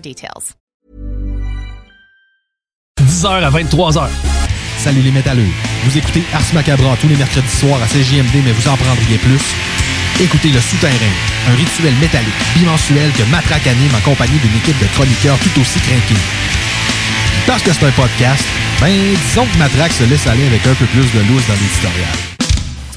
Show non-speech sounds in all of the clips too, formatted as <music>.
details. 10h à 23h. Salut les métalleux. Vous écoutez Ars Macabra tous les mercredis soirs à CJMD, mais vous en prendriez plus. Écoutez Le Souterrain, un rituel métallique bimensuel que Matraque anime en compagnie d'une équipe de chroniqueurs tout aussi craqués. Parce que c'est un podcast, ben disons que Matraque se laisse aller avec un peu plus de loose dans l'éditorial.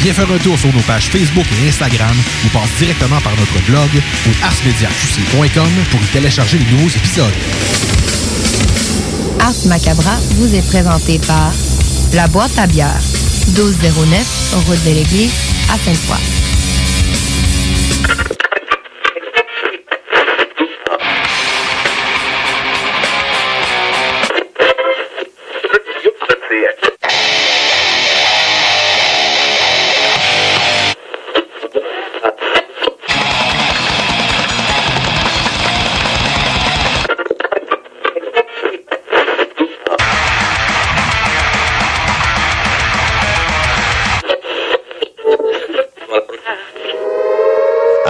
Viens faire un tour sur nos pages Facebook et Instagram ou passe directement par notre blog ou arsmediaqc.com pour y télécharger les nouveaux épisodes. Ars Macabra vous est présenté par La Boîte à bière, 1209, route de l'église, à Sainte-Foy.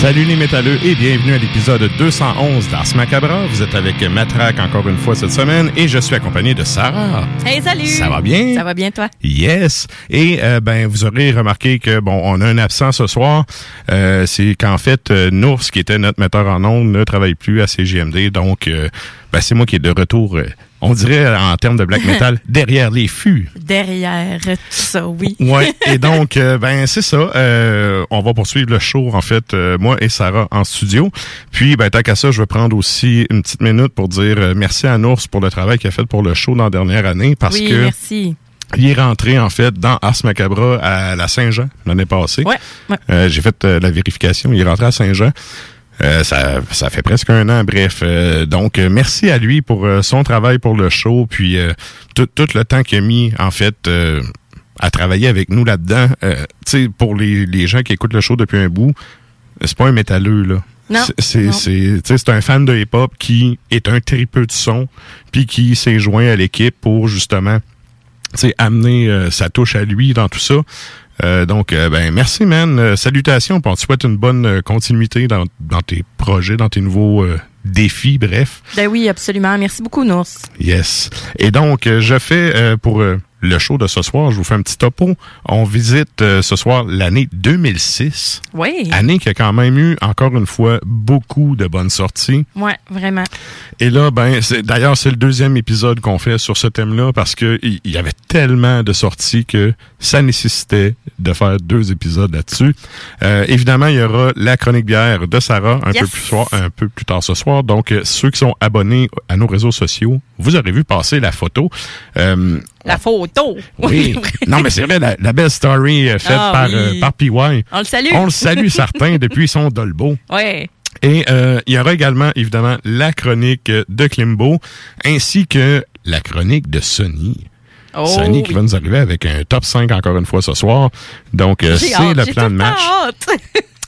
Salut les métalleux et bienvenue à l'épisode 211 d'Ars Macabra. Vous êtes avec Matraque encore une fois cette semaine et je suis accompagné de Sarah. Hey, salut! Ça va bien? Ça va bien, toi? Yes. Et euh, ben vous aurez remarqué que bon, on a un absent ce soir. Euh, c'est qu'en fait, euh, Nours, qui était notre metteur en ondes, ne travaille plus à CGMD. Donc, euh, ben, c'est moi qui est de retour. euh, on dirait en termes de black metal <laughs> derrière les fûts. Derrière tout ça, oui. <laughs> Ouais. Et <laughs> donc, euh, ben c'est ça. Euh, on va poursuivre le show en fait, euh, moi et Sarah en studio. Puis, ben tant qu'à ça, je vais prendre aussi une petite minute pour dire merci à Nours pour le travail qu'il a fait pour le show dans la dernière année, parce oui, que merci. il est rentré en fait dans Ars Macabra à la Saint-Jean l'année passée. Ouais, ouais. J'ai fait la vérification. Il est rentré à Saint-Jean. Euh, ça, ça fait presque un an, bref. Euh, donc, euh, merci à lui pour euh, son travail pour le show, puis euh, tout, tout le temps qu'il a mis, en fait, euh, à travailler avec nous là-dedans. Euh, tu sais, pour les, les gens qui écoutent le show depuis un bout, c'est pas un métalleux, là. Non, C'est- un fan de hip-hop qui est un tripeux de son, puis qui s'est joint à l'équipe pour justement amener euh, sa touche à lui dans tout ça. Euh, donc, euh, ben merci, man. Euh, salutations. On te souhaite une bonne continuité dans, dans tes projets, dans tes nouveaux euh, défis, bref. Ben oui, absolument. Merci beaucoup, Nours. Yes. Et donc, je fais, euh, pour euh, le show de ce soir, je vous fais un petit topo. On visite euh, ce soir l'année 2006. Oui. Année qui a quand même eu, encore une fois, beaucoup de bonnes sorties. Ouais, vraiment. Et là, ben, c'est- d'ailleurs, c'est le deuxième épisode qu'on fait sur ce thème-là parce que il il y avait tellement de sorties que ça nécessitait de faire deux épisodes là-dessus. Euh, évidemment, il y aura la chronique bière de Sarah un Yes. peu plus soir, un peu plus tard ce soir. Donc, euh, ceux qui sont abonnés à nos réseaux sociaux, vous aurez vu passer la photo. La photo. <laughs> oui. non, mais c'est vrai, la, la belle story euh, faite Ah par, oui. euh, par PY. On le salue. On le salue certains <laughs> depuis son Dolbo. Ouais. Et euh, il y aura également, évidemment, la chronique de Klimbo, ainsi que la chronique de Sony. Oh, Sony qui oui. va nous arriver avec un top 5 encore une fois ce soir. Donc, euh, c'est le plan de match. <laughs>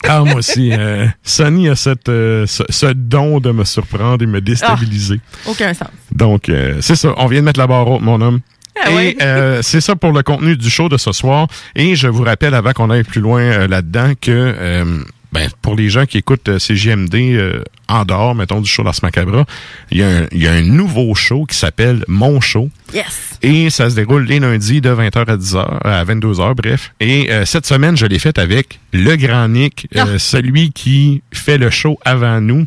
Ah, moi aussi. euh, Sony a cette, euh, ce, ce don de me surprendre et me déstabiliser. Aucun sens. Donc, c'est ça. On vient de mettre la barre haute, mon homme. Ah et ouais. euh, c'est ça pour le contenu du show de ce soir. Et je vous rappelle, avant qu'on aille plus loin euh, là-dedans, que euh, ben, pour les gens qui écoutent CGMD en dehors, mettons, du show d'Ars Macabra, il y, a un- il y a un nouveau show qui s'appelle Mon Show. Yes. Et ça se déroule les lundis de 20h à 10h, à 22h, bref. Et euh, cette semaine, je l'ai fait avec le grand Nick, euh, celui qui fait le show avant nous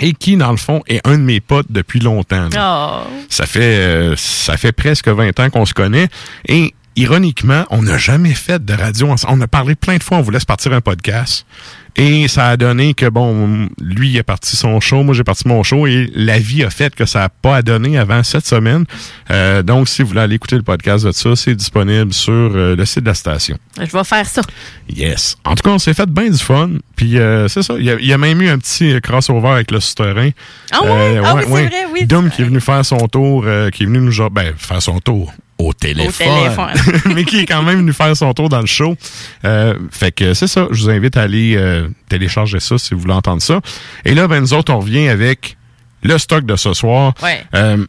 et qui, dans le fond, est un de mes potes depuis longtemps. Oh. Ça fait euh, ça fait presque 20 ans qu'on se connaît. Et ironiquement, on n'a jamais fait de radio ensemble. On a parlé plein de fois, on voulait se partir un podcast. Et ça a donné que, bon, lui, il a parti son show, moi, j'ai parti mon show, et la vie a fait que ça n'a pas à donner avant cette semaine. Euh, donc, si vous voulez aller écouter le podcast de ça, c'est disponible sur euh, le site de la station. Je vais faire ça. Yes. En tout cas, on s'est fait bien du fun. Puis, euh, c'est ça. Il y, a, il y a même eu un petit crossover avec le souterrain. Ah ouais? Ah oui, c'est vrai, oui. Qui est venu faire son tour, qui est venu nous ben, faire son tour au téléphone. téléphone. <laughs> mais qui est quand même venu faire son tour dans le show. Euh, fait que c'est ça. Je vous invite à aller euh, télécharger ça si vous voulez entendre ça. Et là, ben, nous autres, on revient avec le stock de ce soir. Ouais. Euh,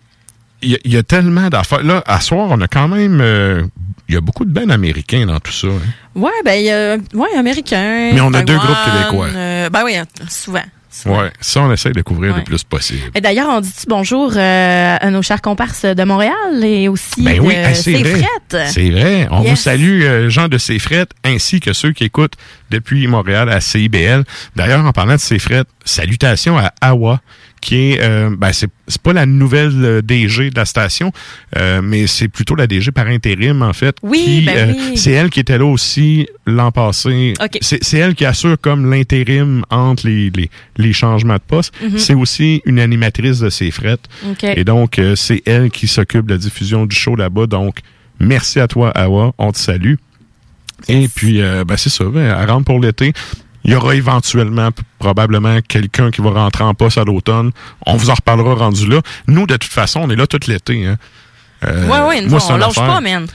il y, a- il y a tellement d'affaires. Là, à soir, on a quand même... Il y a beaucoup de bands américains dans tout ça. hein. Ouais, ben, il y a, ouais, américain. Mais on a deux groupes québécois. ben oui, souvent. Ouais, ça, on essaie de couvrir Ouais. le plus possible. Et d'ailleurs, on dit bonjour euh, à nos chers comparses de Montréal et aussi Ben oui, de hey, c'est vrai. Frettes. C'est vrai. On Yes. vous salue, euh, gens de Frettes, ainsi que ceux qui écoutent depuis Montréal à CIBL. D'ailleurs, en parlant de Frettes, salutations à Awa, qui est, euh, ben, c'est c'est pas la nouvelle euh, DG de la station, euh, mais c'est plutôt la DG par intérim, en fait. Oui, qui, ben euh, oui. C'est elle qui était là aussi l'an passé. C'est elle qui assure comme l'intérim entre les, les, les changements de poste. Mhm. C'est aussi une animatrice de Frettes. OK. Et donc, c'est elle qui s'occupe de la diffusion du show là-bas. Donc, merci à toi, Awa. On te salue. Et puis, ben, c'est ça. Ben, elle rentre pour l'été. Il y aura éventuellement, probablement, quelqu'un qui va rentrer en poste à l'automne. On vous en reparlera rendu là. Nous, de toute façon, on est là tout l'été. Hein. Euh, ouais, ouais, moi, on lâche affaire. pas, man.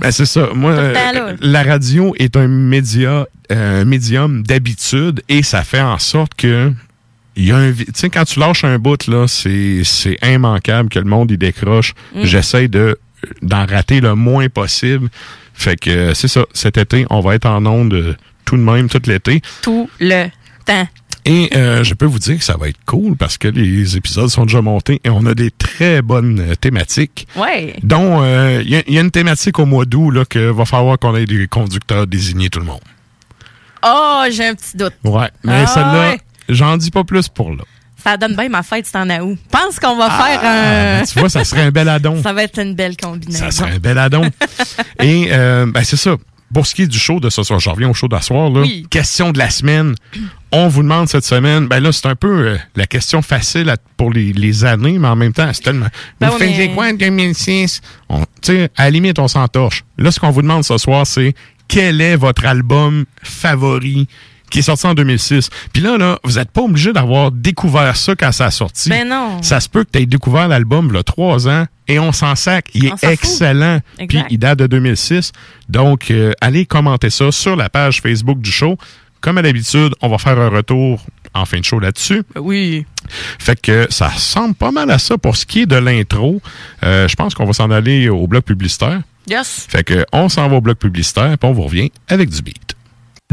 Ben, c'est ça. Moi, euh, la radio est un média, euh, un médium d'habitude et ça fait en sorte que il y a un, tu sais, quand tu lâches un bout là, c'est c'est immanquable que le monde y décroche. Mm. J'essaie de d'en rater le moins possible. Fait que c'est ça. Cet été, on va être en onde euh, tout de même tout l'été. Tout le temps. Et euh, je peux vous dire que ça va être cool parce que les épisodes sont déjà montés et on a des très bonnes euh, thématiques. Ouais. dont euh, il y, a- il y a une thématique au mois d'août là que va falloir qu'on ait des conducteurs désignés tout le monde. Oh, j'ai un petit doute. Ouais, mais Ah celle-là, ouais. j'en dis pas plus pour là. Ça donne bien ma fête, c'est en août. Pense qu'on va Ah, faire un. tu vois, ça serait un bel addon. <laughs> Ça va être une belle combinaison. Ça serait un bel addon. <laughs> Et euh, ben c'est ça. Pour ce qui est du show de ce soir, je reviens au show d'asseoir. là. Oui. Question de la semaine. On vous demande cette semaine, ben là, c'est un peu euh, la question facile à- pour les, les années, mais en même temps, c'est tellement. Ben vous faisiez mais- quoi en 2006? On- Tu sais, à la limite, on s'entorche. Là, ce qu'on vous demande ce soir, c'est quel est votre album favori qui est sorti en 2006? Puis là, là, vous n'êtes pas obligé d'avoir découvert ça quand ça a sorti. Ben non. Ça se peut que tu aies découvert l'album il y a trois ans et on s'en sac. Il On est excellent. Puis il date de 2006. Donc, euh, allez commenter ça sur la page Facebook du show. Comme à l'habitude, on va faire un retour en fin de show là-dessus. Ben Oui. Fait que ça ressemble pas mal à ça pour ce qui est de l'intro. Euh, je pense qu'on va s'en aller au bloc publicitaire. Yes. Fait que on s'en va au bloc publicitaire puis on vous revient avec du beat.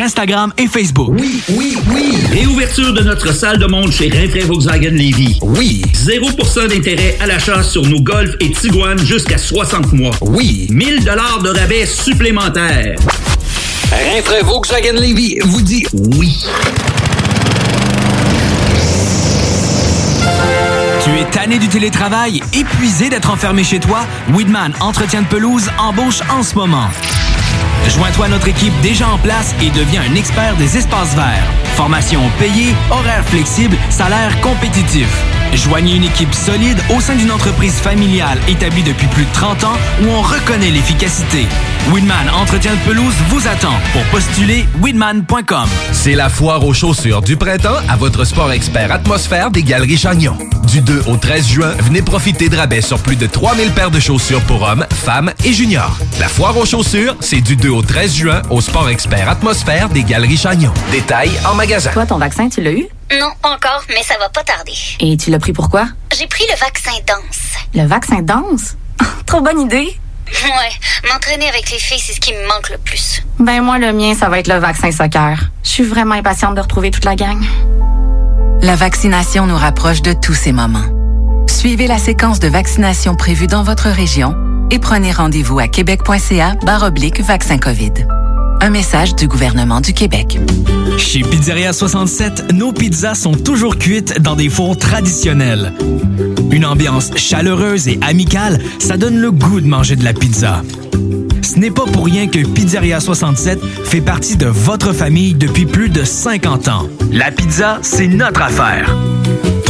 Instagram et Facebook. Oui, oui, oui. Réouverture de notre salle de monde chez Rinfrae Volkswagen Levy. Oui. 0% d'intérêt à l'achat sur nos Golf et Tiguan jusqu'à 60 mois. Oui. 1000 dollars de rabais supplémentaires. Rinfrae Volkswagen Levy vous dit oui. Tu es tanné du télétravail, épuisé d'être enfermé chez toi? Weedman Entretien de pelouse embauche en ce moment. Joins-toi à notre équipe déjà en place et deviens un expert des espaces verts. Formation payée, horaires flexibles, salaire compétitif. Joignez une équipe solide au sein d'une entreprise familiale établie depuis plus de 30 ans où on reconnaît l'efficacité. Winman Entretien de pelouse vous attend. Pour postuler, winman.com. C'est la foire aux chaussures du printemps à votre sport expert atmosphère des Galeries Chagnon. Du 2 au 13 juin, venez profiter de rabais sur plus de 3000 paires de chaussures pour hommes, femmes et juniors. La foire aux chaussures, c'est du 2 au 13 juin au sport expert atmosphère des Galeries Chagnon. Détails en magasin. Toi, ton vaccin, tu l'as eu? Non, pas encore, mais ça va pas tarder. Et tu l'as pris pourquoi? J'ai pris le vaccin danse. Le vaccin danse? <laughs> Trop bonne idée! Ouais, m'entraîner avec les filles, c'est ce qui me manque le plus. Ben moi, le mien, ça va être le vaccin soccer. Je suis vraiment impatiente de retrouver toute la gang. La vaccination nous rapproche de tous ces moments. Suivez la séquence de vaccination prévue dans votre région et prenez rendez-vous à québec.ca oblique vaccin COVID. Un message du gouvernement du Québec. Chez Pizzeria 67, nos pizzas sont toujours cuites dans des fours traditionnels. Une ambiance chaleureuse et amicale, ça donne le goût de manger de la pizza. Ce n'est pas pour rien que Pizzeria 67 fait partie de votre famille depuis plus de 50 ans. La pizza, c'est notre affaire.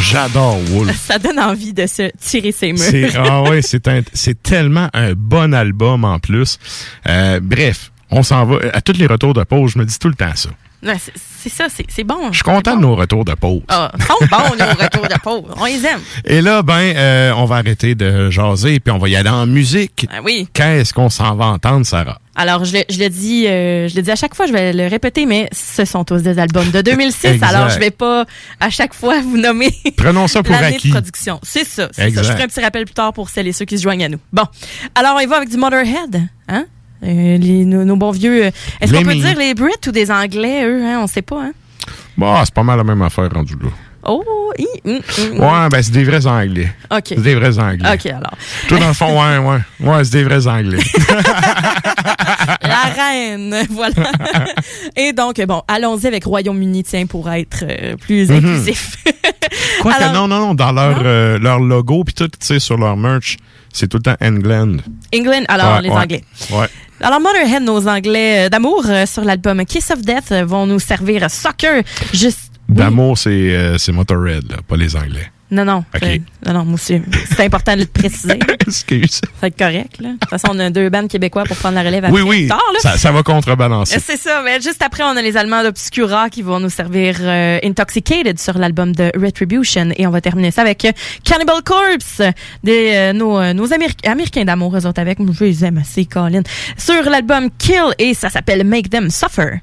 J'adore Wolf. <laughs> Ça donne envie de se tirer ses murs. C'est <laughs> ah ouais, c'est un- c'est tellement un bon album en plus. Euh, bref, on s'en va à tous les retours de pause. Je me dis tout le temps ça. C'est- ça, c'est bon. Je suis content de nos retours de pause. Ah, sont bons, nos retours de pauvres. On les aime. Et là, ben, euh, on va arrêter de jaser puis on va y aller en musique. Ah oui. Qu'est-ce qu'on s'en va entendre, Sarah? Alors, je le, je le dis, euh, je le dis à chaque fois, je vais le répéter, mais ce sont tous des albums de 2006. Exact. alors, je vais pas à chaque fois vous nommer Prenons ça pour acquis. de production. C'est ça, c'est ça. Je ferai un petit rappel plus tard pour celles et ceux qui se joignent à nous. Bon, alors on y va avec du Motorhead, hein? Euh, les, nos, nos bons vieux. euh, Est-ce qu'on peut dire les Brits ou des Anglais, eux? Hein? On sait pas, hein? Bon, c'est pas mal la même affaire rendu là. Oh, hi, hum, hum, hum. Ouais, ben c'est des vrais Anglais. OK. C'est des vrais Anglais. OK, alors. Toi, dans le fond, ouais, ouais. Ouais, c'est des vrais Anglais. <laughs> La reine, voilà. Et donc, bon, allons-y avec Royaume-Uni, tiens, pour être euh, plus Mhm. inclusif. <laughs> Quoique, Alors- non, non, non, dans leur, euh, leur logo, puis tout, tu sais, sur leur merch, c'est tout le temps England. England, alors Ouais, les ouais. Anglais. Ouais. Alors, Motorhead, nos Anglais euh, d'amour euh, sur l'album Kiss of Death euh, vont nous servir Soccer. Juste. D'amour, c'est euh, Motorhead, pas les Anglais. Non, non. Euh, non, non, moi aussi. C'est important de le préciser. <laughs> Excuse. Ça va être correct, là. De toute façon, on a deux bandes québécois pour prendre la relève Oui, après oui, plus tard, là. ça, ça va contrebalancer. C'est ça, mais juste après, on a les Allemands d'Obscura qui vont nous servir euh, Intoxicated sur l'album de Retribution. Et on va terminer ça avec euh, Cannibal Corpse, des, euh, nos, euh, nos Améri- Américains d'amour, eux autres avec. Je les aime assez, Colin. Sur l'album Kill, et ça s'appelle Make Them Suffer.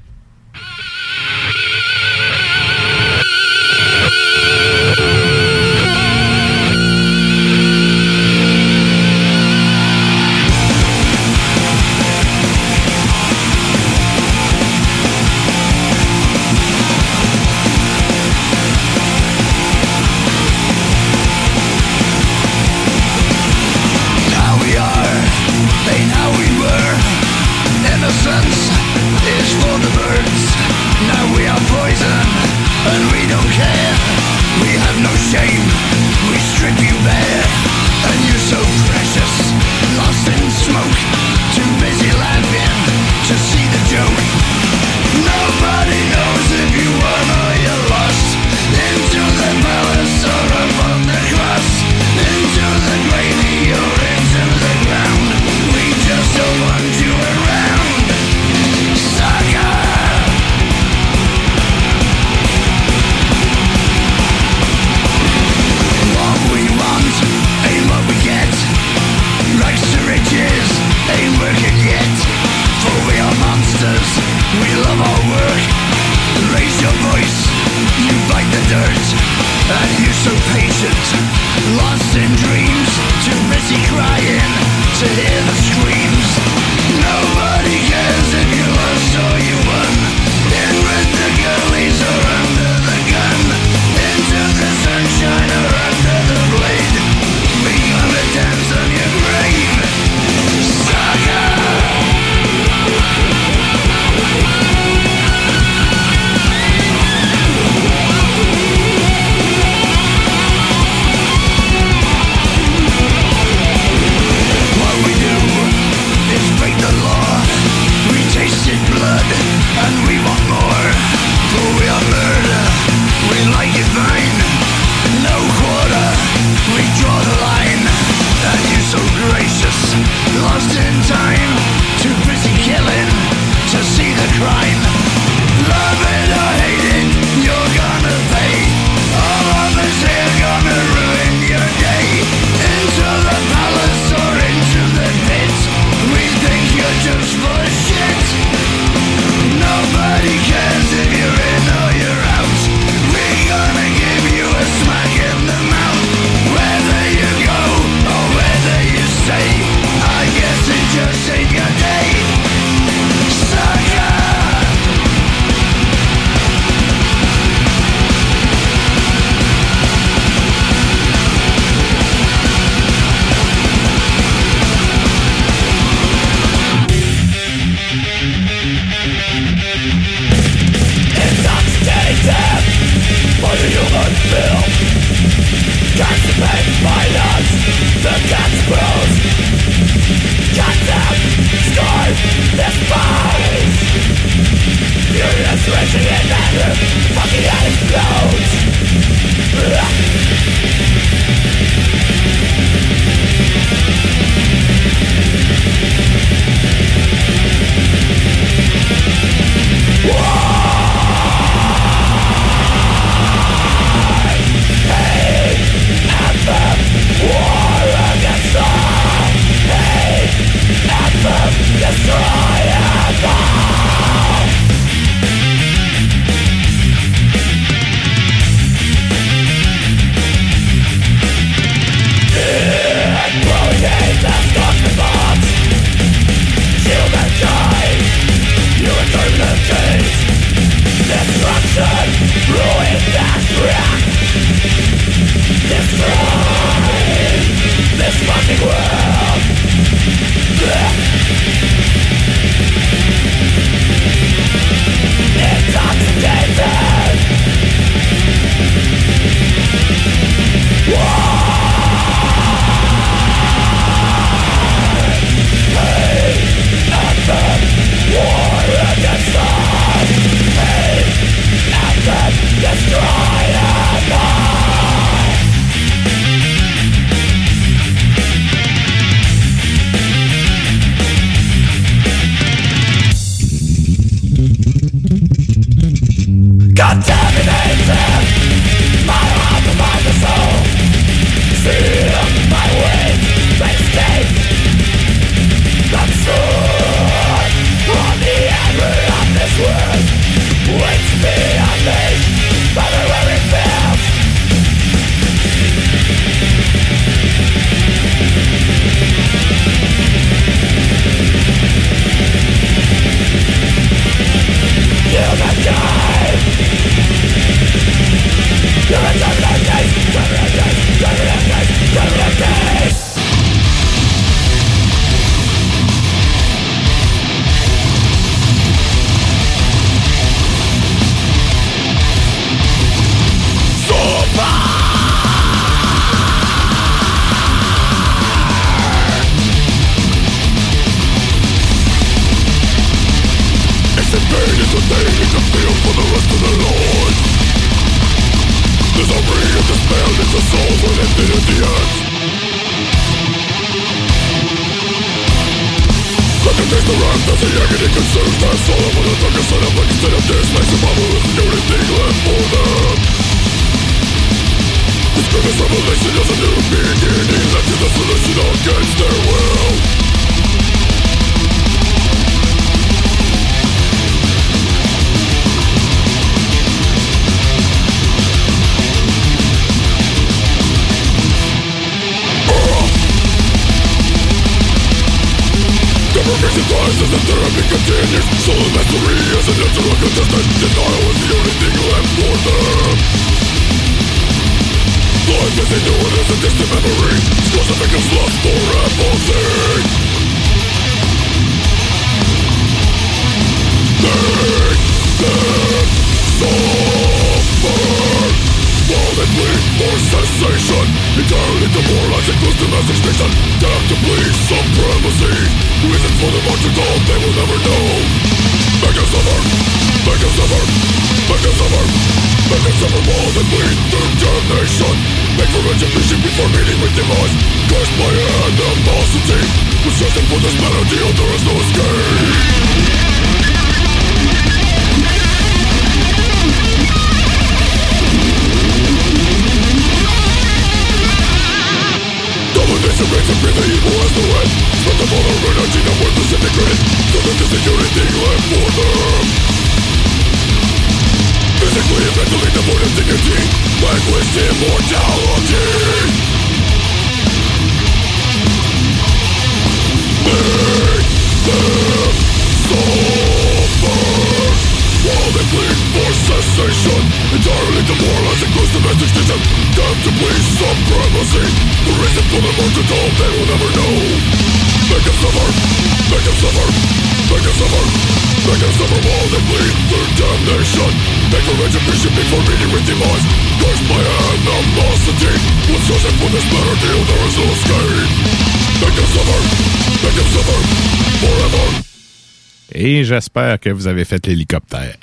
J'espère que vous avez fait l'hélicoptère.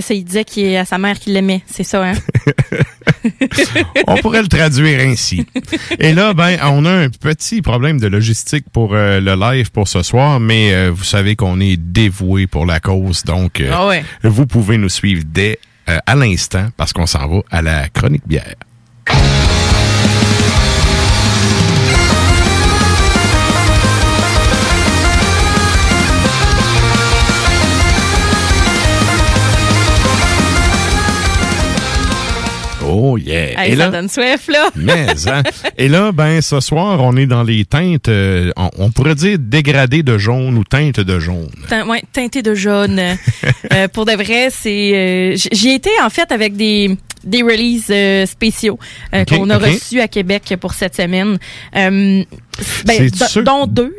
Ça, il disait qu'il à sa mère qu'il l'aimait, c'est ça, hein? <laughs> On pourrait le traduire ainsi. Et là, ben, on a un petit problème de logistique pour euh, le live pour ce soir, mais euh, vous savez qu'on est dévoué pour la cause, donc euh, Ah ouais. vous pouvez nous suivre dès à l'instant parce qu'on s'en va à la chronique bière. Oh yeah! Hey, ça donne soif, là. <laughs> Mais, hein. Et là, ben, ce soir, on est dans les teintes, euh, on, on pourrait dire dégradées de jaune ou teintes de jaune. Teint- ouais, teinté de jaune. Euh, pour de vrai, c'est. euh, J'y étais en fait avec des des releases euh, spéciaux euh, qu'on a reçus à Québec pour cette semaine. Euh, ben, C'est dont deux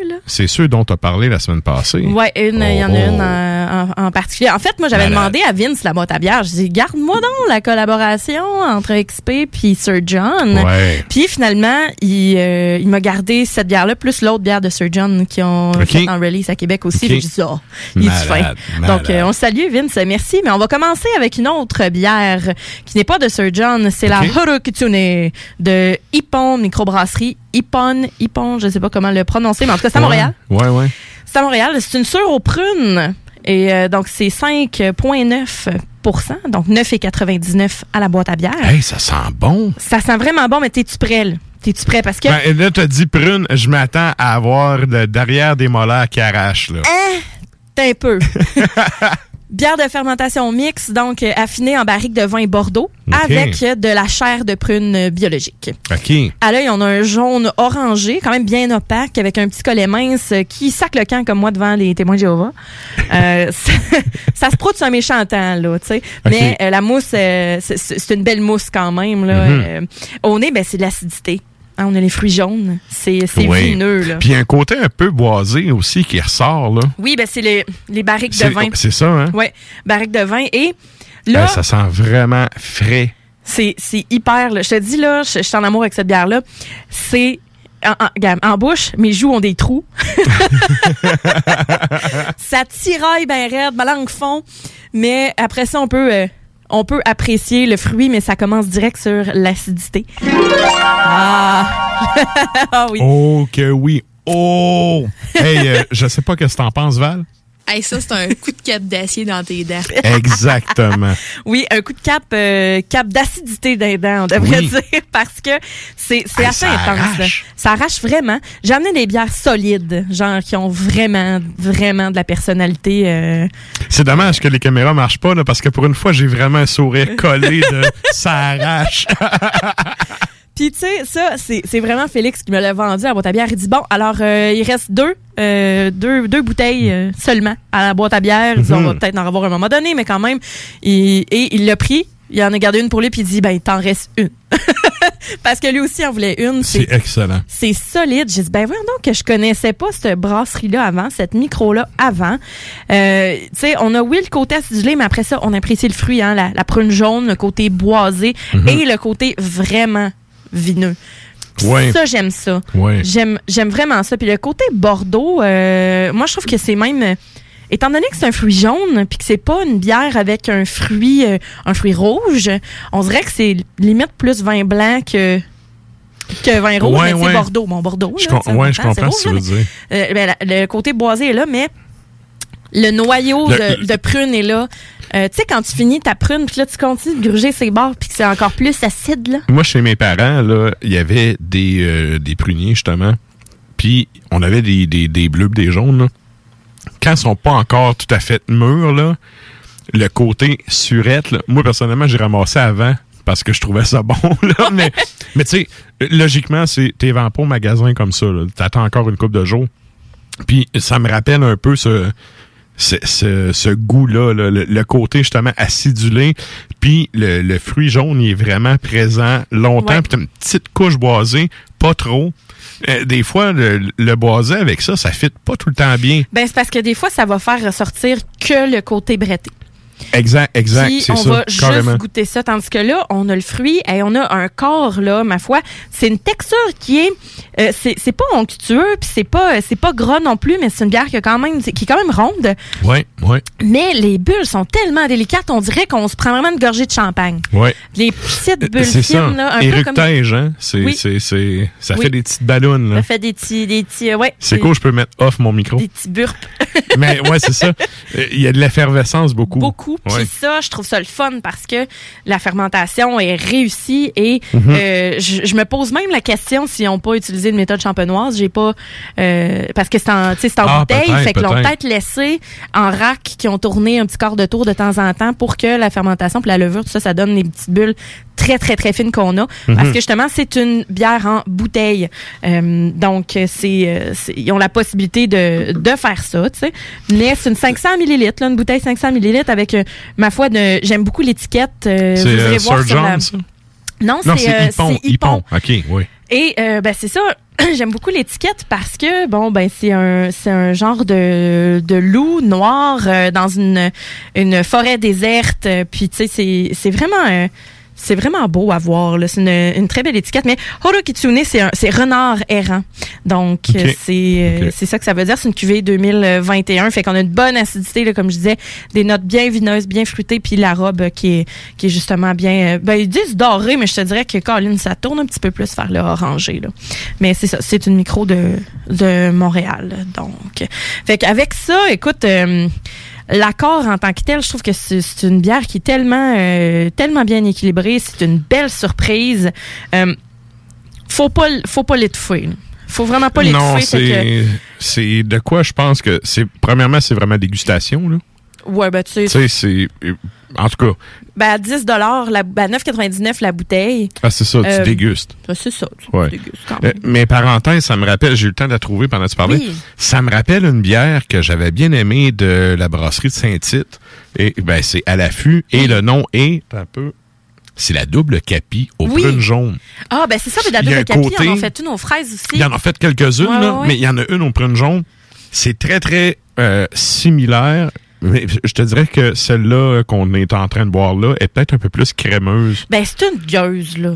ceux dont tu as parlé la semaine passée. Une, il y en a Oh. une en, en- en particulier. En fait, moi, j'avais demandé à Vince la boîte à bière. Je dis, garde-moi donc la collaboration entre XP puis Sir John. Ouais. Puis finalement, il, il m'a gardé cette bière-là plus l'autre bière de Sir John qui ont fait en release à Québec aussi. J'ai dit, ah, il est fin. malade. Donc, on salue Vince, merci. Mais on va commencer avec une autre bière qui n'est pas de Sir John. C'est la Ok. Horokitsune de Ippon Microbrasserie. Ippon, Ippon, je sais pas comment le prononcer, mais en tout cas, c'est à Montréal. Ouais, ouais. C'est à Montréal. C'est une sure aux prunes. Et euh, donc, c'est 5,9% donc 9,99 à la boîte à bière. Hey, ça sent bon. Ça sent vraiment bon, mais t'es-tu prêt, là? T'es-tu prêt? Parce que... Ben, là, t'as dit prune, je m'attends à avoir le derrière des molaires qui arrachent, là. Hein? T'es un peu. <laughs> Bière de fermentation mixte, donc euh, affinée en barrique de vin Bordeaux, avec euh, de la chair de prune euh, biologique. OK. À l'œil, on a un jaune orangé, quand même bien opaque, avec un petit collet mince qui sac le camp comme moi devant les témoins de Jéhovah. Euh, <laughs> ça, ça se proute sur un méchant temps, là, tu sais. Mais euh, la mousse, euh, c'est- une belle mousse quand même, là. Euh, au nez, ben, c'est de l'acidité. Hein, on a les fruits jaunes. C'est Oui. vineux, là. Puis il y a un côté un peu boisé aussi qui ressort, là. Oui, ben, c'est les, les barriques de vin. C'est ça, hein? Ouais, barriques de vin. Et là, Ah, ça sent vraiment frais. c'est hyper. là. Je te dis, là, je, je suis en amour avec cette bière-là. C'est. En, en bouche, mes joues ont des trous. <laughs> ça tiraille bien raide, ma langue fond. Mais après ça, on peut, euh, on peut apprécier le fruit, mais ça commence direct sur l'acidité. Ah! <laughs> ah oui. Oh que oui. Oh! hey, euh, je sais pas qu'est-ce que t'en penses, Val. Hey, ça, c'est un coup de cap d'acier dans tes dents. <laughs> Exactement. Oui, un coup de cap, euh, cap d'acidité d'un dent, on devrait Oui. dire, parce que c'est Hey, assez ça intense. arrache. Ça arrache vraiment. J'ai amené des bières solides, genre qui ont vraiment, vraiment de la personnalité. euh, C'est dommage que les caméras marchent pas, là, parce que pour une fois, j'ai vraiment un sourire collé de ça arrache. <laughs> Puis tu sais, ça, c'est c'est vraiment Félix qui me l'a vendu à la boîte à bière. Il dit bon, alors euh, il reste deux, euh, deux, deux bouteilles euh, seulement à la boîte à bière. Il dit, Mhm. on va peut-être en avoir à un moment donné, mais quand même. Il- et il l'a pris. Il en a gardé une pour lui, puis il dit ben il t'en reste une. <laughs> Parce que lui aussi en voulait une. C'est excellent. C'est solide. J'ai dit, ben voyons donc que je connaissais pas cette brasserie-là avant, cette micro-là avant. Euh, tu sais, on a, oui, le côté acidulé, mais après ça, on apprécie le fruit, hein, la, la prune jaune, le côté boisé Mhm. et le côté vraiment vineux. Ouais. Ça, j'aime ça. Ouais. J'aime, j'aime vraiment ça. Puis le côté Bordeaux, euh, moi, je trouve que c'est même... euh, Étant donné que c'est un fruit jaune, puis que c'est pas une bière avec un fruit, euh, un fruit rouge, on dirait que c'est limite plus vin blanc que que vin rouge, Ouais, mais c'est. Bordeaux, mon Bordeaux. Je là, com- je comprends ce que tu veux dire. euh, ben, la- le côté boisé est là, mais le noyau Le- de, de prune est là. Euh, tu sais, quand tu finis ta prune, puis là, tu continues de gruger ses bords, puis que c'est encore plus acide, là. Moi, chez mes parents, là, il y avait des, euh, des pruniers, justement. Puis, on avait des, des, des bleus des jaunes, là. Quand ils sont pas encore tout à fait mûrs, là, le côté surette, là, moi, personnellement, j'ai ramassé avant parce que je trouvais ça <laughs> bon, là. mais, mais tu sais, logiquement, c'est, t'es vends pas au magasin comme ça, là. T'attends encore une coupe de jours. Puis, ça me rappelle un peu ce, ce, ce, ce goût-là, là, le, le côté justement acidulé, puis le, le fruit jaune il est vraiment présent longtemps, puis une petite couche boisée, pas trop. Euh, des fois, le, le boisé avec ça, ça fit pas tout le temps bien. Ben, c'est parce que des fois, ça va faire ressortir que le côté bretté. Exact, exact, Puis on ça, va carrément. juste goûter ça. Tandis que là, on a le fruit et on a un corps, là, ma foi. C'est une texture qui est... euh, c'est pas onctueux, puis c'est pas, c'est pas gras non plus, mais c'est une bière qui, a quand même, qui est quand même ronde. Ouais, ouais, Mais les bulles sont tellement délicates, on dirait qu'on se prend vraiment une gorgée de champagne. ouais. Les petites bulles C'est ça. fines, là, un peu comme... Hein? C'est, Oui. c'est, c'est, ça Oui. fait des petites ballons, là. Ça fait des petits... Des petits euh, ouais, C'est cool, je peux mettre off mon micro. Des petits burps. Mais ouais, c'est ça. Euh, <laughs> Il y a de l'effervescence beaucoup. Beaucoup. Puis Ouais. ça, je trouve ça le fun parce que la fermentation est réussie et Mhm. euh, je, je me pose même la question s'ils n'ont pas utilisé une méthode champenoise. J'ai pas euh, parce que c'est en, en Ah, bouteille, fait qu'ils l'ont peut-être. laissé en rack qui ont tourné un petit quart de tour de temps en temps pour que la fermentation puis la levure, tout ça, ça donne des petites bulles très très très fines qu'on a Mhm. parce que justement c'est une bière en bouteille. Euh, donc c'est, ils ont la possibilité de, de faire ça, tu sais. Mais c'est une 500 millilitres, là, une bouteille 500 millilitres avec euh, ma foi j'aime beaucoup l'étiquette. euh, C'est vous irez euh, Sir sur la- John, ça? Non, c'est c'est euh, c'est Hippon. Hippon. OK, oui. Et euh, ben c'est ça, <clears throat> j'aime beaucoup l'étiquette parce que bon ben c'est un c'est un genre de, de loup noir euh, dans une une forêt déserte euh, puis tu sais c'est c'est vraiment euh, c'est vraiment beau à voir là. c'est une, une très belle étiquette mais Horo Kitsune c'est un c'est renard errant. Donc euh, c'est euh, c'est ça que ça veut dire. C'est une cuvée 2021 fait qu'on a une bonne acidité là, comme je disais. Des notes bien vineuses bien fruitées puis la robe euh, qui est qui est justement bien ben ils disent doré mais je te dirais que Colin ça tourne un petit peu plus vers le orangé là. Mais c'est ça. C'est une micro de de Montréal donc. Fait qu'avec ça écoute euh, L'accord en tant que tel, je trouve que c'est une bière qui est tellement, euh, tellement bien équilibrée. C'est une belle surprise. Euh, faut pas, l- faut pas l'étouffer. Faut vraiment pas Non, l'étouffer. que- c'est, de quoi je pense que c'est, premièrement, c'est vraiment dégustation, là. Ouais, ben tu sais, Tu sais, c'est, en tout cas, ben, à 10 la, ben, 9,99 la bouteille. ah, c'est ça, tu Euh, dégustes. ben, c'est ça, tu Ouais. dégustes quand Euh, même. mais parenthèse, ça me rappelle, j'ai eu le temps de la trouver pendant que tu parlais. Oui. Ça me rappelle une bière que j'avais bien aimée de la brasserie de Saint-Tite. Et ben c'est à l'affût. Et le nom est un peu. C'est la double capi aux Oui. prunes jaunes. Ah, ben c'est ça, mais la double capi, côté- on en fait une aux fraises aussi. Il y en a fait quelques-unes, ouais, ouais. mais il y en a une aux prunes jaunes. C'est très, très euh, similaire. Mais je te dirais que celle-là qu'on est en train de boire là est peut-être un peu plus crémeuse. Ben, c'est une gueuse, là.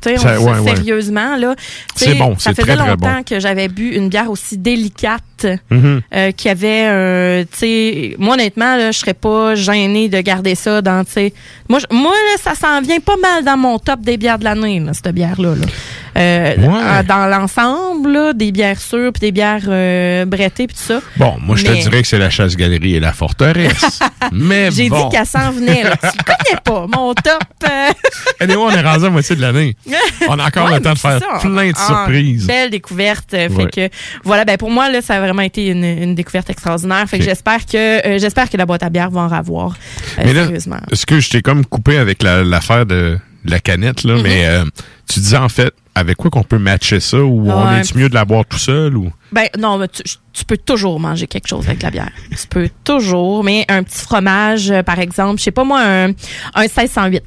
Tu sais, on Ça- ouais, ouais. sérieusement, là. C'est bon, Ça faisait très, très longtemps bon. que j'avais bu une bière aussi délicate, Euh, qui avait, euh, tu sais, moi, honnêtement, là, je serais pas gênée de garder ça dans, tu sais, moi, moi, là, ça s'en vient pas mal dans mon top des bières de l'année, cette bière-là, là. Euh, Ouais. Dans l'ensemble, des bières sûres puis des bières euh, brettées puis tout ça. Bon, moi, je Mais- te dirais que c'est la chasse-galerie et la forteresse. <laughs> mais J'ai bon. dit qu'elle s'en venait, là. Tu connais pas, mon top. <laughs> Anyway, on est rendu à moitié de l'année. <laughs> On a encore Ouais, le temps de faire ça. plein de Ah, surprises. Belle découverte. Ouais. Fait que voilà, ben pour moi là, ça a vraiment été une, une découverte extraordinaire. Fait que j'espère que euh, j'espère que la boîte à bière va en ravoir. euh, Mais là, sérieusement. est-ce que je t'ai comme coupé avec la- l'affaire de la canette, là, Mhm. mais euh, tu disais en fait, avec quoi qu'on peut matcher ça ou on Ouais. est mieux de la boire tout seul ou? Ben non, mais tu, tu peux toujours manger quelque chose avec la bière. tu peux toujours, mais un petit fromage, par exemple, je sais pas moi, un, un 1608.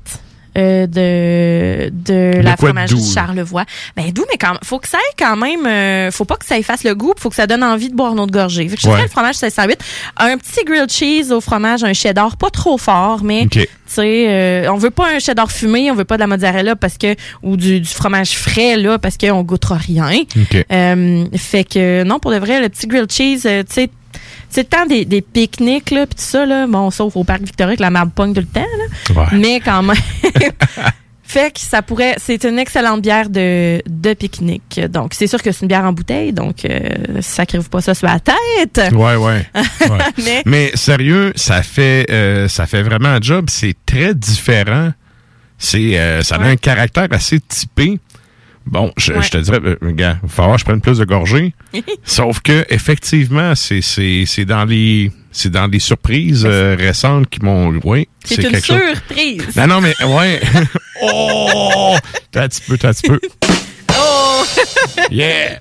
Euh, de de la de fromagerie là? Charlevoix. Ben doux, mais quand faut que ça ait quand même, euh, faut pas que ça efface le goût, faut que ça donne envie de boire une autre gorgée. Fait que je Ouais. le fromage 1608, un petit grilled cheese au fromage, un cheddar, pas trop fort, mais tu sais, euh, on veut pas un cheddar fumé, on veut pas de la mozzarella parce que ou du, du fromage frais là parce qu'on goûtera rien. OK. Euh, fait que non, pour de vrai, le petit grilled cheese, euh, tu sais, c'est le temps des, des pique-niques, là, pis tout ça, là. Bon, sauf au parc Victoria que la marde pogne tout le temps, là. Ouais. Mais quand même. <laughs> fait que ça pourrait. C'est une excellente bière de, de pique-nique. Donc, c'est sûr que c'est une bière en bouteille, donc euh, sacrez-vous pas ça sur la tête. Ouais, ouais. <laughs> ouais. Mais- mais... sérieux, ça fait euh, ça fait vraiment un job. C'est très différent. C'est euh, ça a un caractère assez typé. Bon, je, Ouais. je te dirais, euh, gars, il va falloir que je prenne plus de gorgées. <laughs> Sauf que effectivement, c'est dans les c'est dans surprises euh, récentes qui m'ont oui, C'est une quelque chose. surprise. Non non mais <laughs> ouais. <laughs> oh, t'as un petit peu, t'as un petit peu. Oh! Yeah.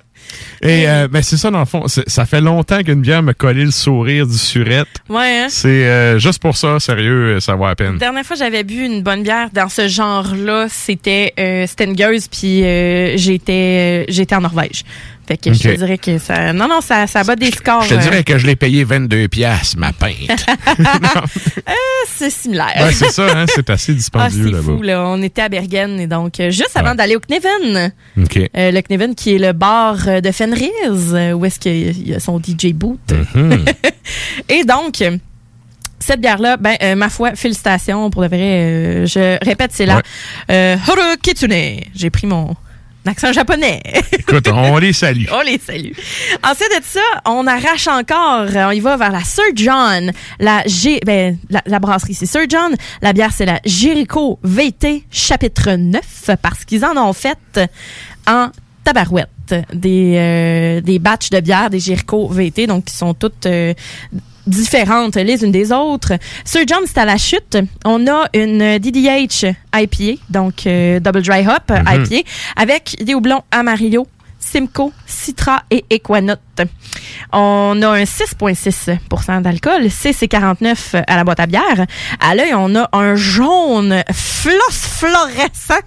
Et euh, ben c'est ça dans le fond, ça fait longtemps qu'une bière me collait le sourire du surette. ouais, hein? C'est euh, juste pour ça, sérieux, ça vaut la peine. La dernière fois j'avais bu une bonne bière dans ce genre-là, c'était euh, gueuse puis euh, j'étais euh, j'étais en Norvège. Fait que je te dirais que ça. Non, non, ça, ça bat des scores. Je te euh, dirais que je l'ai payé 22 piastres, ma pinte. <laughs> euh, c'est similaire. Ouais, c'est ça, hein, c'est assez Ah, dispendieux c'est là-bas. fou, là. On était à Bergen, et donc, euh, juste avant d'aller au Kneven. Euh, le Kneven, qui est le bar euh, de Fenris, euh, où est-ce qu'il y a son DJ boot. Mhm. <laughs> Et donc, euh, cette bière-là, ben, euh, ma foi, félicitations pour de vrai. euh, je répète, c'est la euh, Horo Kitsune. J'ai pris mon accent japonais. <laughs> Écoute, on les salue. On les salue. Ensuite de ça, on arrache encore. On y va vers la Sir John. La, G, ben, la, la brasserie, c'est Sir John. La bière, c'est la Jericho VT chapitre 9 parce qu'ils en ont fait en tabarouette des, euh, des batchs de bière des Jericho VT, donc qui sont toutes euh, différentes les unes des autres. Sir John, c'est à la chute. On a une DDH IPA, donc euh, Double Dry Hop Mhm. IPA, avec des houblons Amarillo, Simcoe, Citra et Equanote. On a un 6,6% d'alcool, CC49 à la boîte à bière. À l'œil, on a un jaune phosphorescent.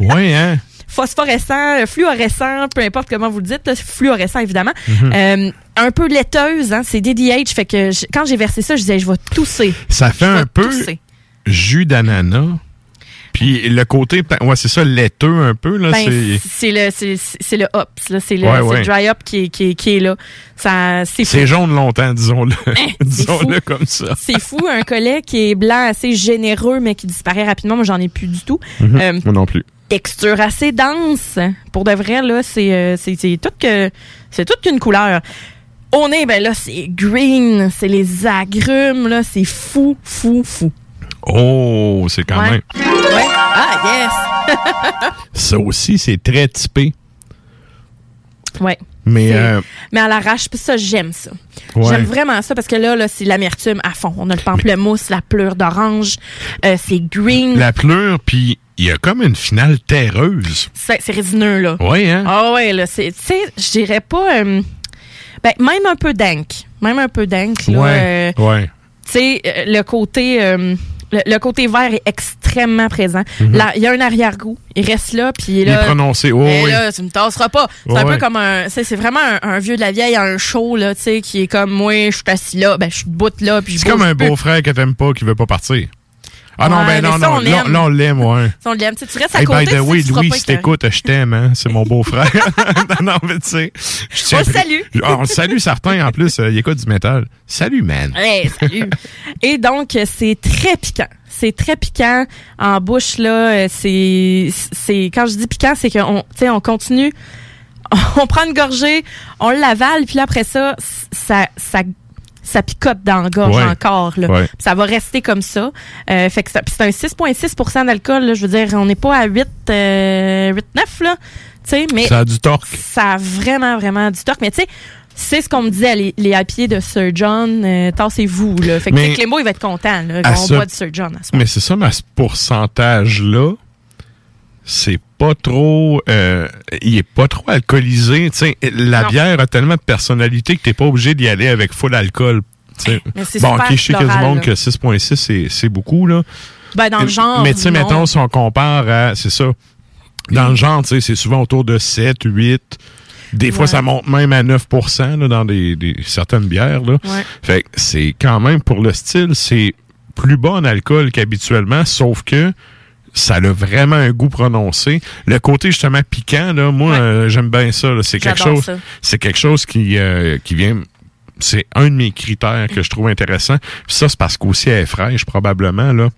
Oui, hein? <laughs> Phosphorescent, euh, fluorescent, peu importe comment vous le dites, là, fluorescent évidemment. Mhm. Euh, un peu laiteuse, hein, c'est DDH, fait que je- quand j'ai versé ça, je disais, je vais tousser. Ça fait un peu tousser. jus d'ananas. Puis le côté, ouais, c'est ça, laiteux un peu. Là, Ben, c'est le c'est c'est le hops c'est le, Ouais, ouais. le dry up qui est, qui est, qui est là. C'est fou. c'est jaune longtemps, disons-le. <laughs> <laughs> c'est disons-le comme ça. C'est fou un collet qui est blanc assez généreux mais qui disparaît rapidement. Moi j'en ai plus du tout. Mhm. Euh, Moi non plus. Texture assez dense. Pour de vrai, là, c'est euh, c'est c'est tout que c'est toute qu'une couleur. Au nez, ben là, c'est green, c'est les agrumes, là, c'est fou, fou, fou. Oh, c'est quand Ouais. même. Ouais. Ah, yes! <laughs> Ça aussi, c'est très typé. ouais. Mais euh, Mais à l'arrache, puis ça, j'aime ça. Ouais. J'aime vraiment ça parce que là, là c'est l'amertume à fond. On a le pamplemousse, la pleure d'orange, euh, c'est green. la pleure, puis il y a comme une finale terreuse. C'est résineux, là. Oui, hein? Ah ouais, là, c'est, tu sais, je dirais pas... euh, ben, même un peu dank. Même un peu dank, là. euh, ouais, ouais. tu sais, euh, le côté... euh, le, le côté vert est extrêmement présent. Mhm. Là, il y a un arrière-goût. Il reste là, puis Il là... est prononcé, oh, oui. là, tu me tasseras pas. C'est Ouais, un peu ouais. comme un... C'est c'est vraiment un, un vieux de la vieille un show, là, tu sais, qui est comme, moi, je suis assis là, ben, je suis debout là, puis je C'est comme un beau-frère que t'aimes pas qui veut pas partir. Ah non, Ouais, ben non, ça, non, on là, on l'aime, ouais. Si on l'aime, tu restes à Hey, côté, by the way, tu Louis, si t'écoutes, je t'aime, hein. C'est mon <laughs> beau-frère. <laughs> non, non, mais tu sais. On le salue. Ah, on le salue, certains, en plus. euh, il écoute du métal. Salut, man. Hey, salut. <laughs> Et donc, c'est très piquant. C'est très piquant en bouche, là. euh, C'est, c'est, quand je dis piquant, c'est qu'on, tu sais, on continue, on prend une gorgée, on l'avale, puis là, après ça, ça, ça, ça picote dans la gorge Ouais. encore, là. Ouais. Ça va rester comme ça. Euh, fait que c'est un 6,6% d'alcool, là. Je veux dire, on n'est pas à 8, euh, 8, 9, là. Tu sais, mais. Ça a du torque. Ça a vraiment, vraiment du torque. Mais tu sais, c'est ce qu'on me disait, les, les IPA de Sir John, euh, tassez-vous, là. Fait que Clément, il va être content, là. On ce- boit du Sir John à ce Mais c'est ça, mais à ce pourcentage-là, c'est pas trop. euh, il est pas trop alcoolisé. Tu sais, la Non. bière a tellement de personnalité que t'es pas obligé d'y aller avec full alcool. Mais c'est Bon, ok, je sais floral, monde que 6.6, c'est- beaucoup, là. Ben, dans le genre. Mais tu sais, mettons, si on compare à. C'est ça. Dans le genre, tu sais, c'est souvent autour de 7, 8. Des fois, Ouais. ça monte même à 9 là, dans des, des- certaines bières. Là. Ouais. Fait que c'est quand même, pour le style, c'est plus bas en alcool qu'habituellement, sauf que ça a vraiment un goût prononcé. Le côté justement piquant, là, moi, euh, j'aime bien ça. C'est quelque chose. C'est quelque chose qui, euh, qui vient. C'est un de mes critères que je trouve intéressant. Puis ça, c'est parce qu'aussi elle est fraîche, probablement. là.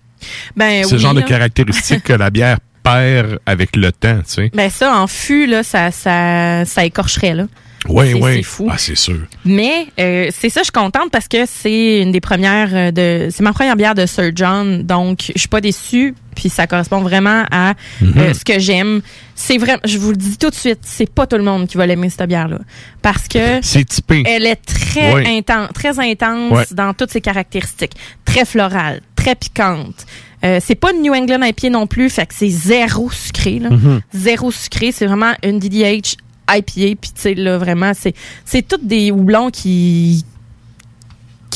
Ben, C'est le oui, genre de là. caractéristiques que la bière perd avec le temps, tu sais. Ben, ça, en fût, là, ça, ça, ça écorcherait, là. Oui, oui. C'est fou. Ah, c'est sûr. Mais euh, c'est ça, je suis contente parce que c'est une des premières euh, de. C'est ma première bière de Sir John, donc je suis pas déçue. Puis ça correspond vraiment à euh, ce que j'aime. C'est vrai, je vous le dis tout de suite, c'est pas tout le monde qui va l'aimer cette bière-là, parce que C'est typé. elle est très Oui. intense, très intense dans toutes ses caractéristiques, très florale, très piquante. Euh, c'est pas une New England IPA non plus, fait que c'est zéro sucré. Là. Mhm. Zéro sucré, c'est vraiment une DDH IPA. Puis tu sais, là, vraiment, c'est, c'est toutes des houblons qui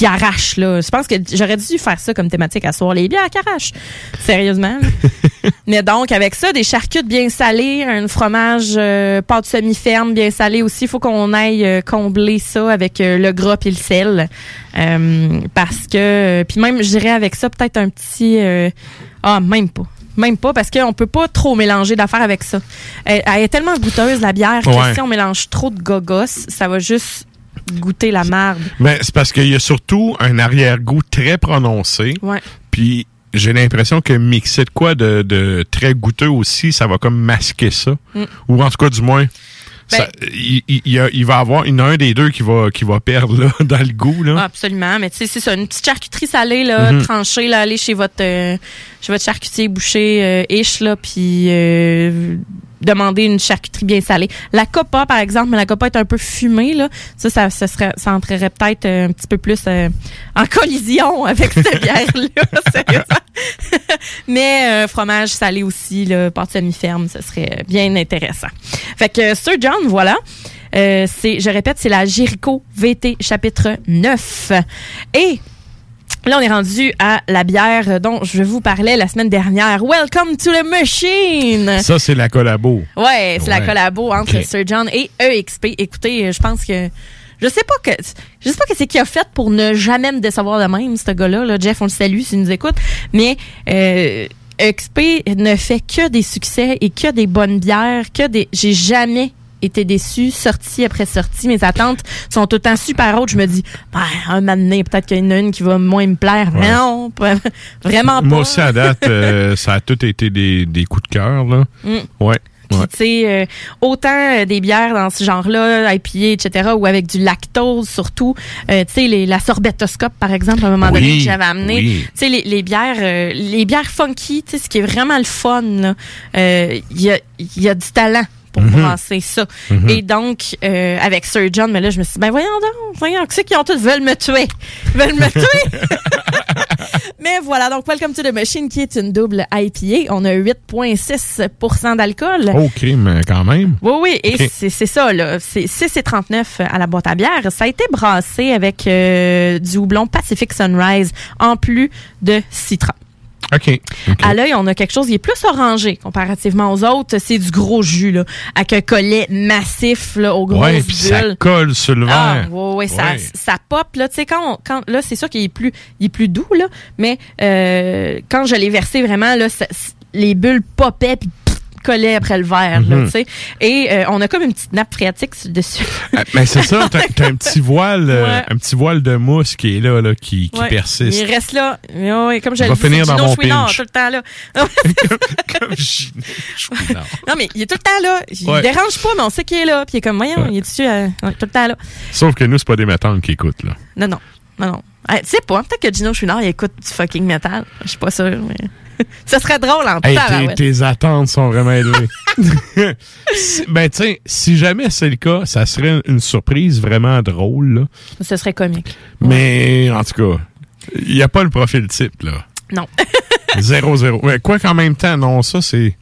qui arrachent, là. Je pense que j'aurais dû faire ça comme thématique à soir. Les bières qui arrachent. Sérieusement. <laughs> Mais donc, avec ça, des charcutes bien salées, un fromage euh, pâte semi-ferme bien salé aussi. Il faut qu'on aille euh, combler ça avec euh, le gras et le sel. Euh, parce que... Puis même, je dirais avec ça, peut-être un petit... ah, même pas. Même pas, parce qu'on peut pas trop mélanger d'affaires avec ça. Elle, elle est tellement goûteuse, la bière, que si on mélange trop de gogos, ça va juste goûter la marde. Ben, c'est parce qu'il y a surtout un arrière-goût très prononcé. Ouais. Puis j'ai l'impression que mixer de quoi de, de très goûteux aussi, ça va comme masquer ça. Mm. Ou en tout cas, du moins, Ben- il, il- il va y avoir a un des deux qui va, qui va perdre là, <laughs> dans le goût. Là. Ah, absolument. Mais tu sais, c'est ça, une petite charcuterie salée, là, Mhm. tranchée, là, aller chez votre, euh, chez votre charcutier boucher euh, ish, là, puis euh, demander une charcuterie bien salée. La copa, par exemple, mais la copa est un peu fumée, là. Ça, ça, ça serait, ça entrerait peut-être euh, un petit peu plus euh, en collision <laughs> avec cette <laughs> bière-là, <laughs> mais euh, fromage salé aussi, là, pâte semi-ferme, ce serait bien intéressant. Fait que Sir John, voilà. Euh, c'est, je répète, c'est la Jericho VT chapitre 9. Et là, on est rendu à la bière dont je vous parlais la semaine dernière. Welcome to the machine! Ça, c'est la collabo. Ouais, c'est la collabo entre. Sir John et EXP. Écoutez, je pense que je sais pas que je sais pas que c'est qu'il a fait pour ne jamais me décevoir de même ce gars-là. Là. Jeff, on le salue s'il nous écoute, mais euh, EXP ne fait que des succès et que des bonnes bières, que des j'ai jamais été déçu, sortie après sortie. Mes attentes sont tout le temps super hautes. Je me dis, ben, un moment donné, peut-être qu'il y en a une qui va moins me plaire. Mais non, pas- vraiment pas. Moi aussi, à date, euh, <laughs> ça a tout été des, des coups de cœur. Là. Mm. Ouais. Ouais. tu sais, euh, autant euh, des bières dans ce genre-là, IPA, etc., ou avec du lactose, surtout. Euh, tu sais, la sorbetoscope, par exemple, à un moment donné, que j'avais amené. oui. Tu sais, les, les bières les bières funky, tu sais, ce qui est vraiment le fun, là. Il y, a, il y a du talent pour Mhm. brasser ça. Mhm. Et donc, euh, avec Sir John, mais là, je me suis dit, ben voyons donc, voyons, qui c'est qui ont tous veulent me tuer? veulent me tuer? <laughs> Mais voilà, donc Welcome to the Machine, qui est une double IPA. On a 8,6% d'alcool. OK, mais quand même. Oui, oui, et c'est ça, là. C'est 6,39 à la boîte à bière. Ça a été brassé avec euh, du houblon Pacific Sunrise, en plus de citron. OK. OK. À l'œil, on a quelque chose qui est plus orangé comparativement aux autres. C'est du gros jus, là, avec un collet massif, là, aux grosses Ouais, puis ça colle sur le Ah, ouais, ouais, ça, ça pop, là. Tu sais, quand, on- quand, là, c'est sûr qu'il est plus, il est plus doux, là. Mais, euh, quand je l'ai versé vraiment, là, ça- les bulles popaient puis pff, collaient après le verre, tu sais. Et, euh, on a comme une petite nappe phréatique dessus. Ah, Mais c'est ça, <laughs> t'as un petit voile, euh, Ouais. un petit voile de mousse qui est là, là qui, qui Ouais. persiste. Il reste là. Ouais, comme je le dis, finir dans mon Chouinard tout le temps là. <laughs> <laughs> Comme Gino Chouinard. non, mais il est tout le temps là. Il Ouais. dérange pas, mais on sait qu'il est là. Puis il est comme, voyons, il est dessus euh, tout le temps là. Sauf que nous, c'est pas des métals qui écoutent, là. Non, non. Non, non. Ah, tu sais pas, peut-être que Gino Chouinard, il écoute du fucking métal. Je suis pas sûre, mais. <laughs> Ça serait drôle en Hey, temps. tes, tes attentes sont vraiment élevées. <laughs> Ben, tu sais, si jamais c'est le cas, ça serait une surprise vraiment drôle, là. Ce serait comique. Mais, en tout cas, il n'y a pas le profil type, là. Non. <laughs> Zéro, zéro. Mais quoi qu'en même temps, non, ça, c'est.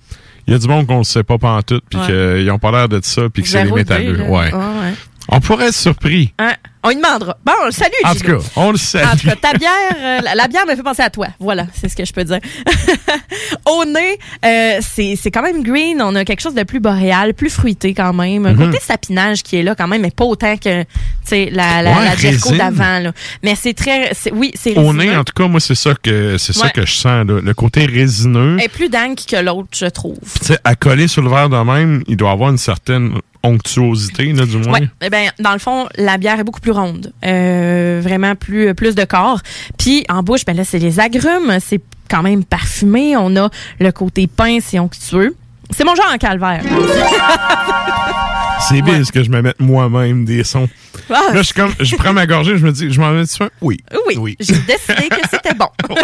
Il y a du monde qu'on ne sait pas pantoute, puis Ouais. qu'ils ont pas l'air de ça, puis que c'est les métalleux. Ouais. Ouais. On pourrait être surpris. Hein? On lui demandera. Bon, salut, En tout cas, on le salue. En tout cas, ta bière, euh, la, la bière me fait penser à toi. Voilà, c'est ce que je peux dire. <laughs> Au nez, euh, c'est quand même green. On a quelque chose de plus boréal, plus fruité quand même. Un Mhm. côté sapinage qui est là quand même, mais pas autant que tu sais, la, la, Ouais, la d'avant. là. Mais c'est très... Oui, c'est Au nez, en tout cas, moi, c'est ça que c'est ça que je sens, là. Le côté résineux. Est plus dingue que l'autre, je trouve. Tu sais, à coller sur le verre de même, il doit avoir une certaine onctuosité, là, du moins. Ouais. Eh ben, dans le fond, la bière est beaucoup plus ronde. Euh, vraiment plus, plus de corps. Puis en bouche, ben là, c'est les agrumes. C'est quand même parfumé. On a le côté pince et onctueux. C'est mon genre en calvaire. <laughs> C'est bien ce que je me mette moi-même des sons. Ah. Là, je suis comme, je prends ma gorgée, je me dis, je m'en mets dessus un? Oui. Oui, j'ai décidé que c'était bon. <laughs>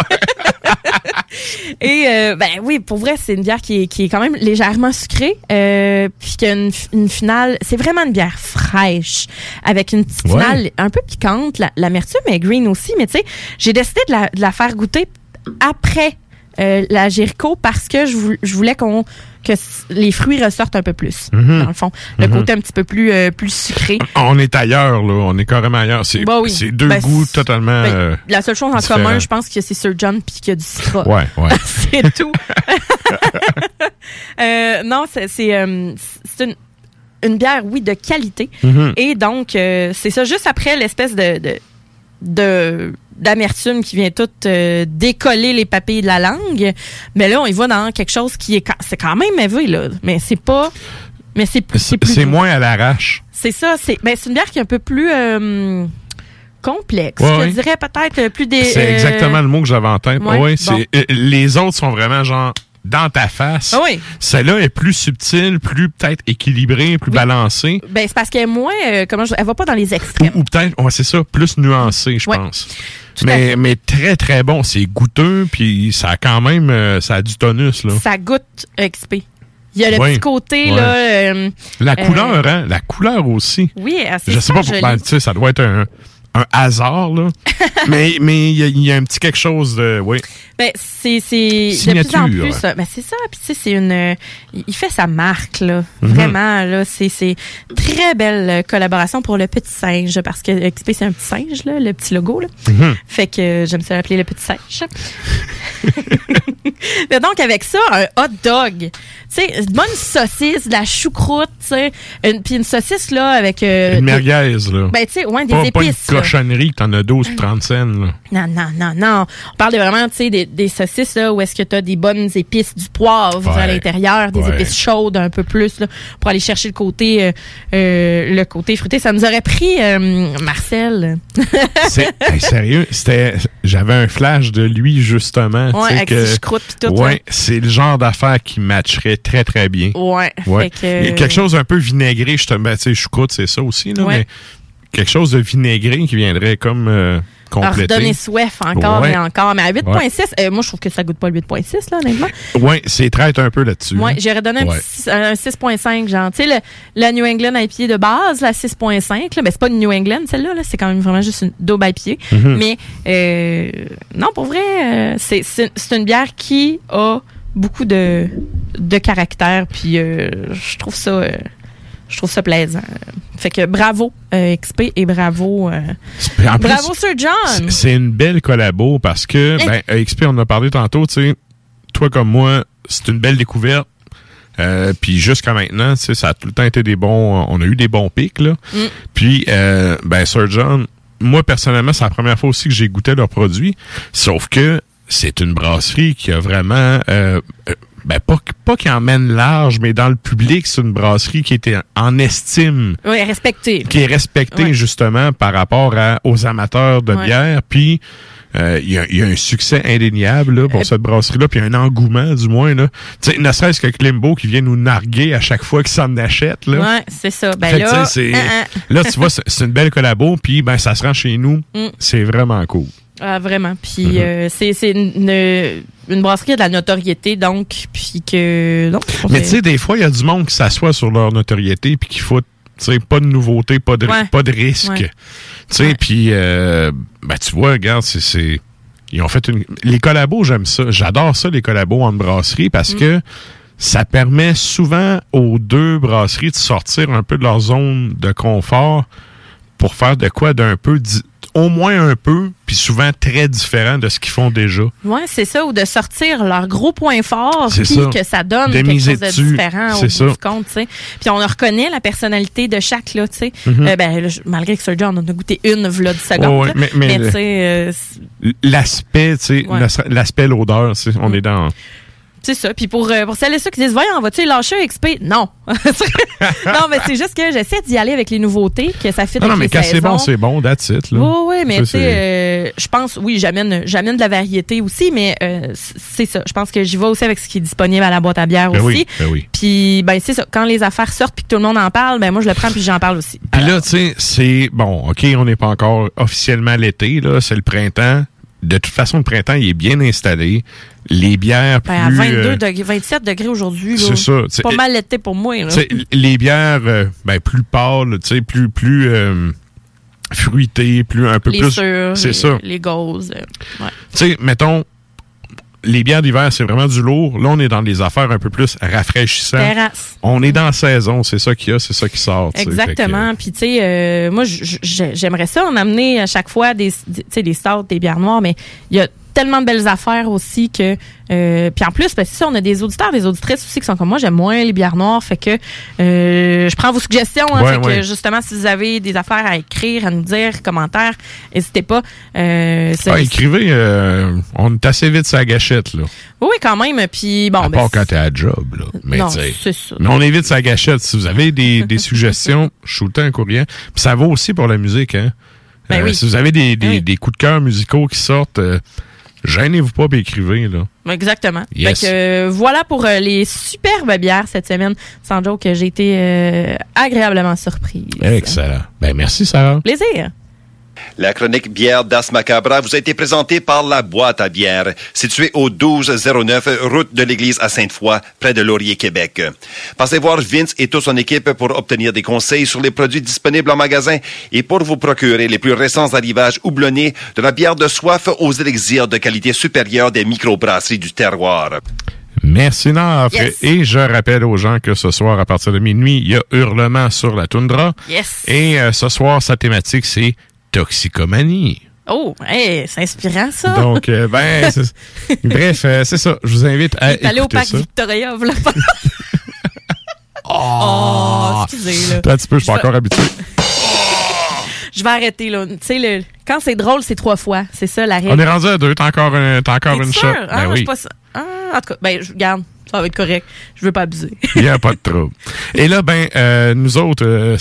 <laughs> Et euh, ben oui, pour vrai, c'est une bière qui est, qui est quand même légèrement sucrée, euh, puis qui a une, finale. C'est vraiment une bière fraîche avec une petite Ouais. finale un peu piquante. La- L'amertume est green aussi, mais tu sais, j'ai décidé de la, de la faire goûter après. Euh, la Jericho parce que je, vou- je voulais qu'on que les fruits ressortent un peu plus, Mhm. dans le fond. Le Mhm. côté un petit peu plus, euh, plus sucré. On est ailleurs, là. On est carrément ailleurs. C'est Bah oui. c'est deux Ben, goûts totalement. Ben, euh, la seule chose en commun, je pense que c'est Sir John puis qu'il y a du citron. Ouais, ouais. <laughs> c'est tout. <laughs> Non, c'est une, une bière, oui, de qualité. Mhm. Et donc, euh, c'est ça, juste après l'espèce de, de, de- d'amertume qui vient tout euh, décoller les papilles de la langue. Mais là, on y va dans quelque chose qui est, c'est quand même élevé, là. Mais c'est pas, mais c'est plus, c'est moins à l'arrache. C'est ça, c'est, ben, c'est une bière qui est un peu plus, euh, complexe. Ouais, je dirais peut-être euh, plus des, C'est euh, exactement le mot que j'avais en tête. ouais, Ouais, bon. c'est- euh, les autres sont vraiment genre dans ta face. Ah oui. Celle-là est plus subtile, plus peut-être équilibrée, plus balancée. Ben, c'est parce qu'elle est moins, euh, comment je, elle va pas dans les extrêmes. Ou peut-être, ouais, c'est ça, plus nuancée, je pense. Tout Mais, mais très, très bon. C'est goûteux, puis ça a quand même, euh, ça a du tonus, là. Ça goûte XP. Il y a le petit côté, là. euh, La euh, couleur, hein? La couleur aussi. Oui, c'est Je sais pas, ben, tu sais, ça doit être un, un hasard, là. <laughs> mais mais il y, a- y a un petit quelque chose de, oui. Ben, c'est c'est de plus en plus. euh, Ben, c'est ça. Puis tu sais, c'est une. euh, il fait sa marque là. Mhm. Vraiment là, c'est très belle euh, collaboration pour le petit singe parce que XP c'est un petit singe là, le petit logo là. Mhm. Fait que j'aime ça l'appeler le petit singe. <laughs> <laughs> Mais donc avec ça, un hot dog, tu sais, une bonne saucisse, de la choucroute, tu sais, une- puis une saucisse là avec euh, Une des- merguez, là. Ben tu sais, ouais, des pas, pas une épices. là. cochonnerie t'en as 12 ou 30 cents, là. Non, non, non, non. On parle de vraiment, tu sais, des, des saucisses, là, où est-ce que tu as des bonnes épices, du poivre Ouais. à l'intérieur, des Ouais. épices chaudes un peu plus, là, pour aller chercher le côté, euh, euh, le côté fruité. Ça nous aurait pris, euh, Marcel. C'est hey, sérieux, c'était j'avais un flash de lui justement, Ouais, avec que ses tout, Ouais, là. c'est le genre d'affaire qui matcherait très très bien. Ouais, Ouais. fait que- quelque chose un peu vinaigré, justement, ben, tu sais, choucroute, c'est ça aussi là, mais quelque chose de vinaigré qui viendrait comme euh, compléter. redonner soif encore Ouais. et encore. Mais à 8.6, euh, moi, je trouve que ça goûte pas le 8.6, là, honnêtement. Ouais, c'est traite un peu là-dessus. Hein. j'aurais donné un, Ouais. petit- un 6.5, genre. Tu sais, la New England IPA de base, la 6.5, là, ben, c'est pas une New England, celle-là, là, c'est quand même vraiment juste une double IPA. Mhm. Mais, euh, non, pour vrai, euh, c'est une bière qui a beaucoup de, de caractère, puis euh, je trouve ça... euh, je trouve ça plaisant. Fait que bravo euh, XP et bravo euh, en plus, bravo Sir John. c'est- une belle collabo parce que, ben, XP, on en a parlé tantôt, tu sais, toi comme moi, c'est une belle découverte. Euh, puis jusqu'à maintenant, ça a tout le temps été des bons, on a eu des bons pics, là. Mm. Puis, euh, ben, Sir John, moi, personnellement, c'est la première fois aussi que j'ai goûté leurs produits. Sauf que c'est une brasserie qui a vraiment, euh, euh, ben, pas, pas qui emmène large, mais dans le public, c'est une brasserie qui était en estime Oui, respecté. qui est respecté Ouais. justement par rapport à, aux amateurs de Ouais. bière. Puis euh, il y, y a un succès indéniable là, pour Euh, cette brasserie-là, puis un engouement du moins. Là. Tu sais, ne serait-ce que Klimbo qui vient nous narguer à chaque fois qu'il s'en achète. Là. Ouais, c'est ça. Ben Fait là, hein, hein. <laughs> là, tu vois, c'est une belle collabo, puis ben, ça se rend chez nous. Mm. C'est vraiment cool. Ah, vraiment. Puis Mhm. euh, c'est c'est une, une, brasserie a de la notoriété, donc, puis que... Non, Mais tu sais, des fois, il y a du monde qui s'assoit sur leur notoriété puis qui fout tu sais, pas de nouveauté, pas de, Ouais. pas de risque. Ouais. Tu sais, puis, euh, ben, tu vois, regarde, c'est- c'est. Ils ont fait une. Les collabos, j'aime ça. J'adore ça, les collabos en brasserie, parce Mm. que ça permet souvent aux deux brasseries de sortir un peu de leur zone de confort pour faire de quoi d'un peu, au moins un peu, puis souvent très différent de ce qu'ils font déjà. Ouais, c'est ça, ou de sortir leur gros point fort, C'est puis que ça donne De quelque chose de dessus. différent au bout ça. du compte, tu sais. Puis on reconnaît la personnalité de chaque, là, tu sais. Mhm. Euh, ben, malgré que on a goûté une, v'là, du second. Ouais, ouais, mais- tu sais, euh, L'aspect, tu sais, Ouais. l'aspect, l'odeur, tu sais, on est dans. C'est ça. Puis pour, euh, pour celles et ceux qui disent, voyons, vas-tu lâcher XP? Non. <laughs> non, mais c'est juste que j'essaie d'y aller avec les nouveautés, que ça fit Non, non, mais les quand c'est bon, c'est bon, that's it. Là. Oui, oui, mais tu sais, euh, je pense, oui, j'amène, j'amène de la variété aussi, mais euh, c'est ça. Je pense que j'y vais aussi avec ce qui est disponible à la boîte à bière Ben aussi. oui, ben oui. Puis, ben, c'est ça. Quand les affaires sortent puis que tout le monde en parle, ben, moi, je le prends puis j'en parle aussi. Puis là, tu sais, c'est bon, OK, on n'est pas encore officiellement l'été, là, c'est le printemps. De toute façon, le printemps, il est bien installé. Les bières plus... Ben, à 22 euh, degrés, 27 degrés aujourd'hui, c'est ça, C'est pas mal l'été pour moi, là. les bières euh, ben, plus pâles, tu sais, plus, plus euh, fruitées, plus un peu les plus... C'est les, ça. les gauzes. ouais. Tu sais, mettons, les bières d'hiver, c'est vraiment du lourd. Là, on est dans des affaires un peu plus rafraîchissantes. Terrasse. On est dans la saison, c'est ça qu'il y a, c'est ça qui sort. que, Exactement. Puis, tu sais, euh, moi, j'aimerais ça en amener à chaque fois des, des- stouts, des bières noires, mais il y a tellement de belles affaires aussi que euh, puis en plus ben, c'est ça on a des auditeurs des auditrices aussi qui sont comme moi j'aime moins les bières noires fait que euh, je prends vos suggestions hein, Ouais, fait que justement si vous avez des affaires à écrire à nous dire commentaires n'hésitez pas euh, Ah, écrivez, euh, on est assez vite sur la gâchette, là. oui quand même puis bon à ben, part quand t'es à job, là. Mais, Non, tu sais, c'est ça. mais on est vite la gâchette. Si vous avez des, des suggestions, <laughs> shootez un courrier. Puis ça vaut aussi pour la musique, hein. Ben Euh, oui. Si vous avez des, des, oui. des coups de cœur musicaux qui sortent, euh, gênez-vous pas puis écrivez, là. Exactement. Yes. Fait que, euh, voilà pour euh, les superbes bières cette semaine. Sans joke, j'ai été euh, agréablement surprise. Excellent. Ben, merci, Sarah. Plaisir. La chronique bière d'As Macabra vous a été présentée par la boîte à bière, située au 1209 route de l'église à Sainte-Foy, près de Laurier, Québec. Passez voir Vince et toute son équipe pour obtenir des conseils sur les produits disponibles en magasin et pour vous procurer les plus récents arrivages houblonnés de la bière de soif aux élixirs de qualité supérieure des microbrasseries du terroir. Merci, Naf. Yes. Et je rappelle aux gens que ce soir, à partir de minuit, il y a Hurlement sur la toundra. Yes. Et euh, ce soir, sa thématique, c'est toxicomanie. Oh, hey, c'est inspirant ça. Donc, euh, ben, <laughs> c'est- bref, euh, c'est ça. Je vous invite à allé au écouter parc ça. Victoria. voilà. <laughs> oh, excusez là. Un petit peu, je suis pas encore habitué. <laughs> Je vais arrêter là. Tu sais, le... quand c'est drôle, c'est trois fois. C'est ça la règle. On est rendu à deux. T'as encore, un, encore une sûr? shot. Ah, Ben oui. pas ça. Ah, en tout cas, ben, je garde. Ça va être correct. Je veux pas abuser. Il n'y a pas de trouble. Et là, ben, euh, nous autres, euh,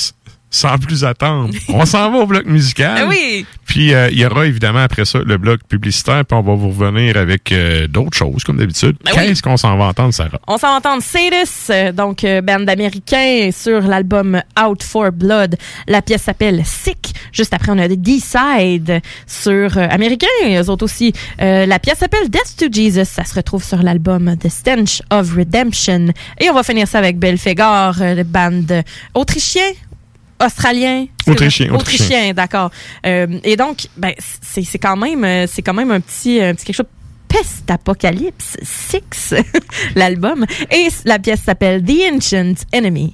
sans plus attendre, on s'en va au bloc musical. Ah oui. Puis euh, il y aura évidemment après ça le bloc publicitaire, puis on va vous revenir avec euh, d'autres choses, comme d'habitude. Ben oui. Qu'est-ce qu'on s'en va entendre, Sarah? On s'en va entendre Sadis, euh, donc euh, band américain sur l'album Out for Blood. La pièce s'appelle Sick. Juste après, on a des D-Side sur américain. Eux autres aussi. La pièce s'appelle Death to Jesus. Ça se retrouve sur l'album The Stench of Redemption. Et on va finir ça avec Belphégor, euh, le band autrichien. Australien, Autrichien, autrichien. autrichien, d'accord. Euh, et donc, ben, c'est c'est quand même, euh, c'est quand même un petit, un petit quelque chose Pest Apocalypse 6, <laughs> l'album. Et la pièce s'appelle The Ancient Enemy.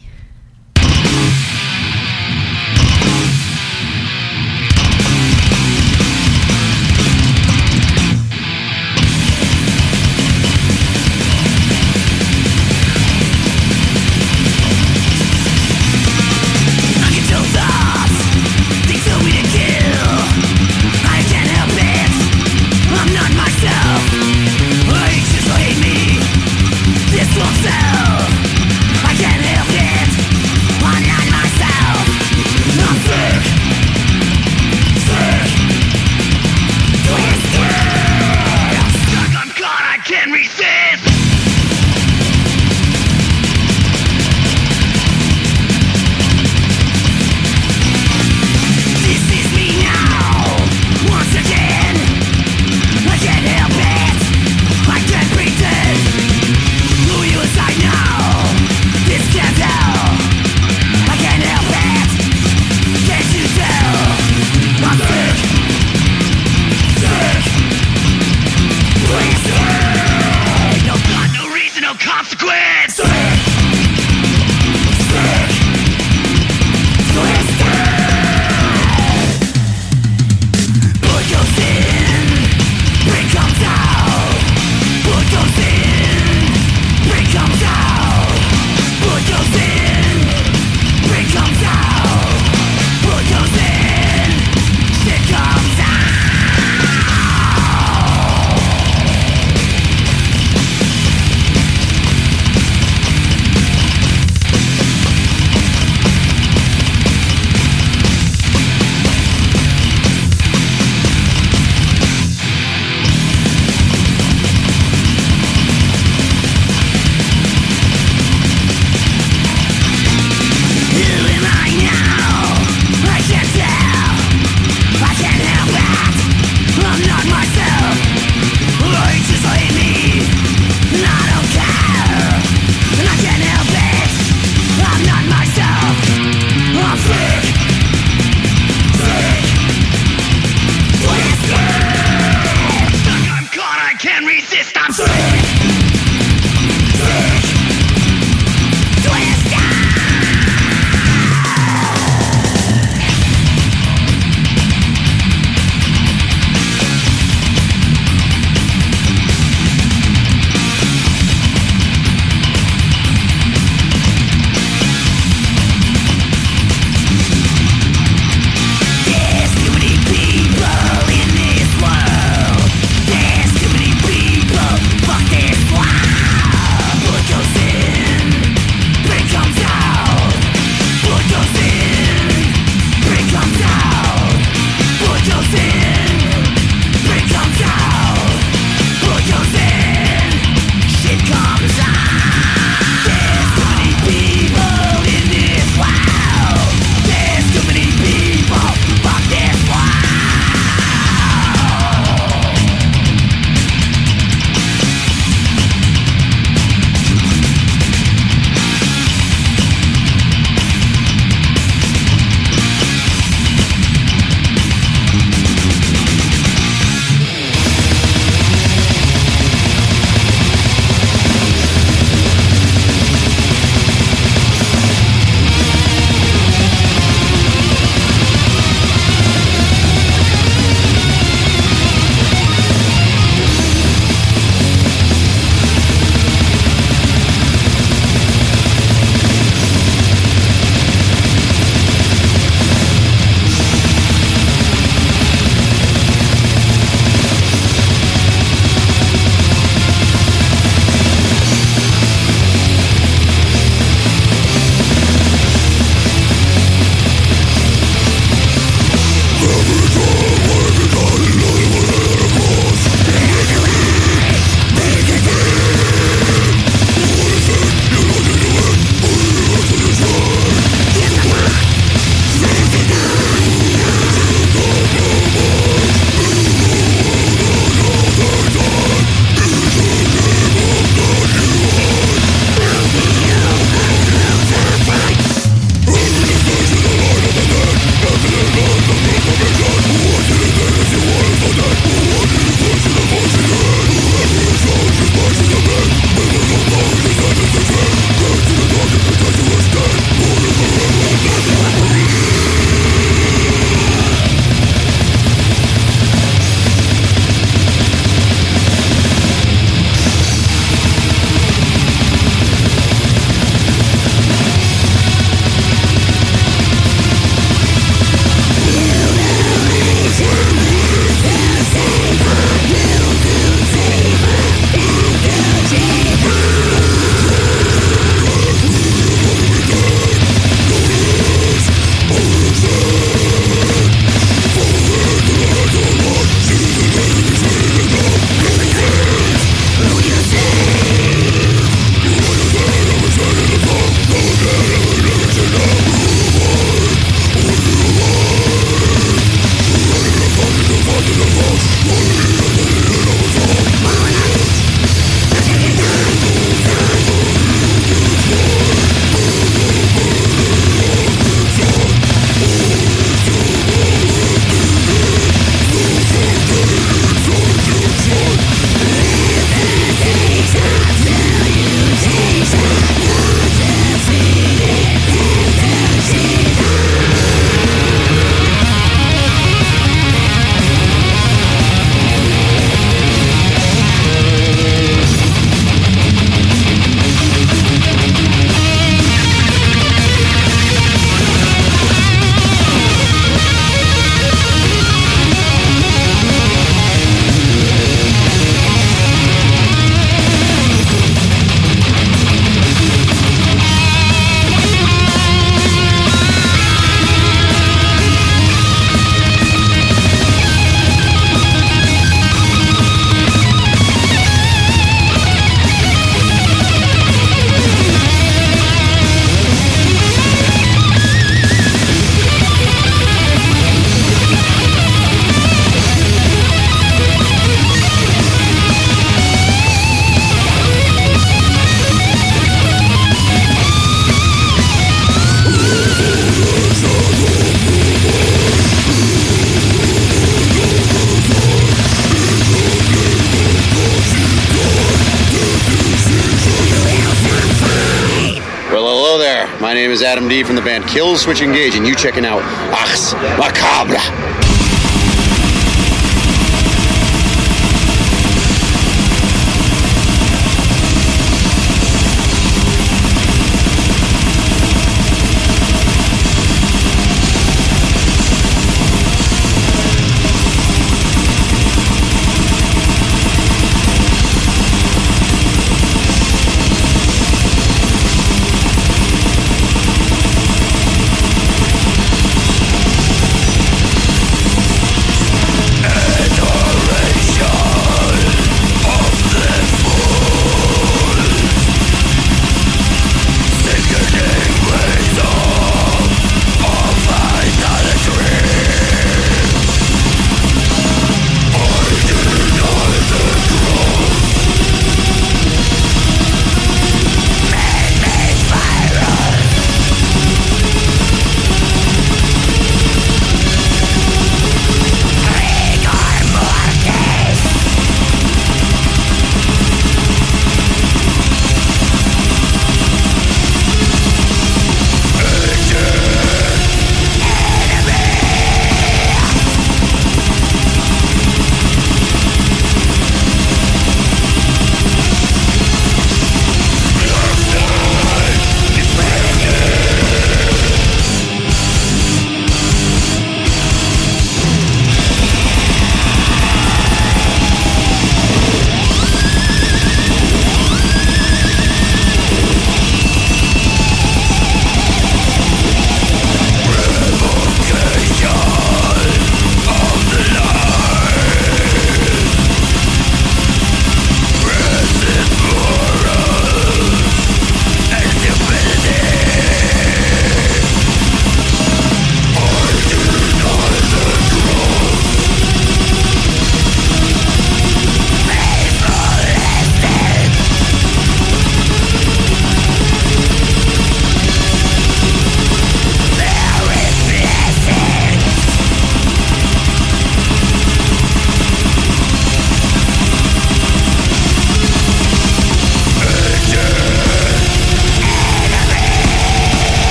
From the band Kill Switch Engage, and you checking out Ars Macabre.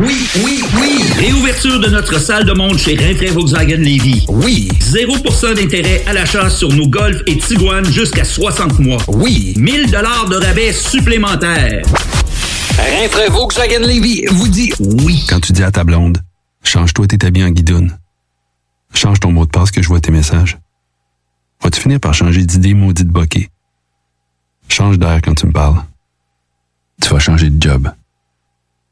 Oui, oui, oui! Réouverture de notre salle de monde chez Rinfrae Volkswagen Levy. Oui! 0% d'intérêt à l'achat sur nos Golf et Tiguan jusqu'à 60 mois. Oui! 1000 dollars de rabais supplémentaires. Rinfrae Volkswagen Levy vous dit oui. Quand tu dis à ta blonde, change-toi tes habits en guidoune. Change ton mot de passe que je vois tes messages. Vas-tu finir par changer d'idée maudite bokeh? Change d'air quand tu me parles. Tu vas changer de job.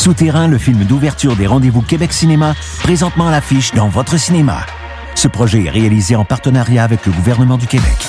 Souterrain, le film d'ouverture des rendez-vous Québec Cinéma, présentement à l'affiche dans votre cinéma. Ce projet est réalisé en partenariat avec le gouvernement du Québec.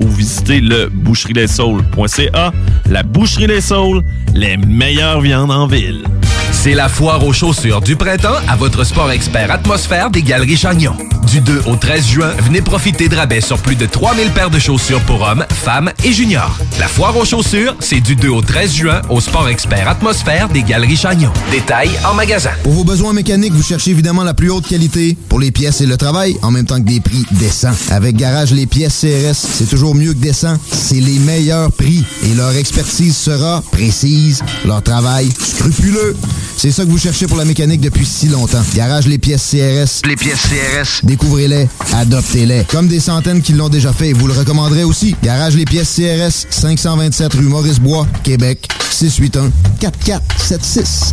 ou visitez le boucherieslessaules.ca. La Boucherie Les Saules, les meilleures viandes en ville. C'est la foire aux chaussures du printemps à votre sport expert atmosphère des Galeries Chagnon. Du 2 au 13 juin, venez profiter de rabais sur plus de 3000 paires de chaussures pour hommes, femmes et juniors. La foire aux chaussures, c'est du 2 au 13 juin au sport expert atmosphère des Galeries Chagnon. Détails en magasin. Pour vos besoins mécaniques, vous cherchez évidemment la plus haute qualité pour les pièces et le travail, en même temps que des prix décents. Avec Garage Les Pièces CRS, c'est toujours mieux que décent. C'est les meilleurs prix et leur expertise sera précise, leur travail scrupuleux. C'est ça que vous cherchez pour la mécanique depuis si longtemps. Garage Les Pièces CRS. Les pièces CRS. Découvrez-les, adoptez-les. Comme des centaines qui l'ont déjà fait, vous le recommanderez aussi. Garage Les Pièces CRS, 527 rue Maurice-Bois, Québec, 681 4476.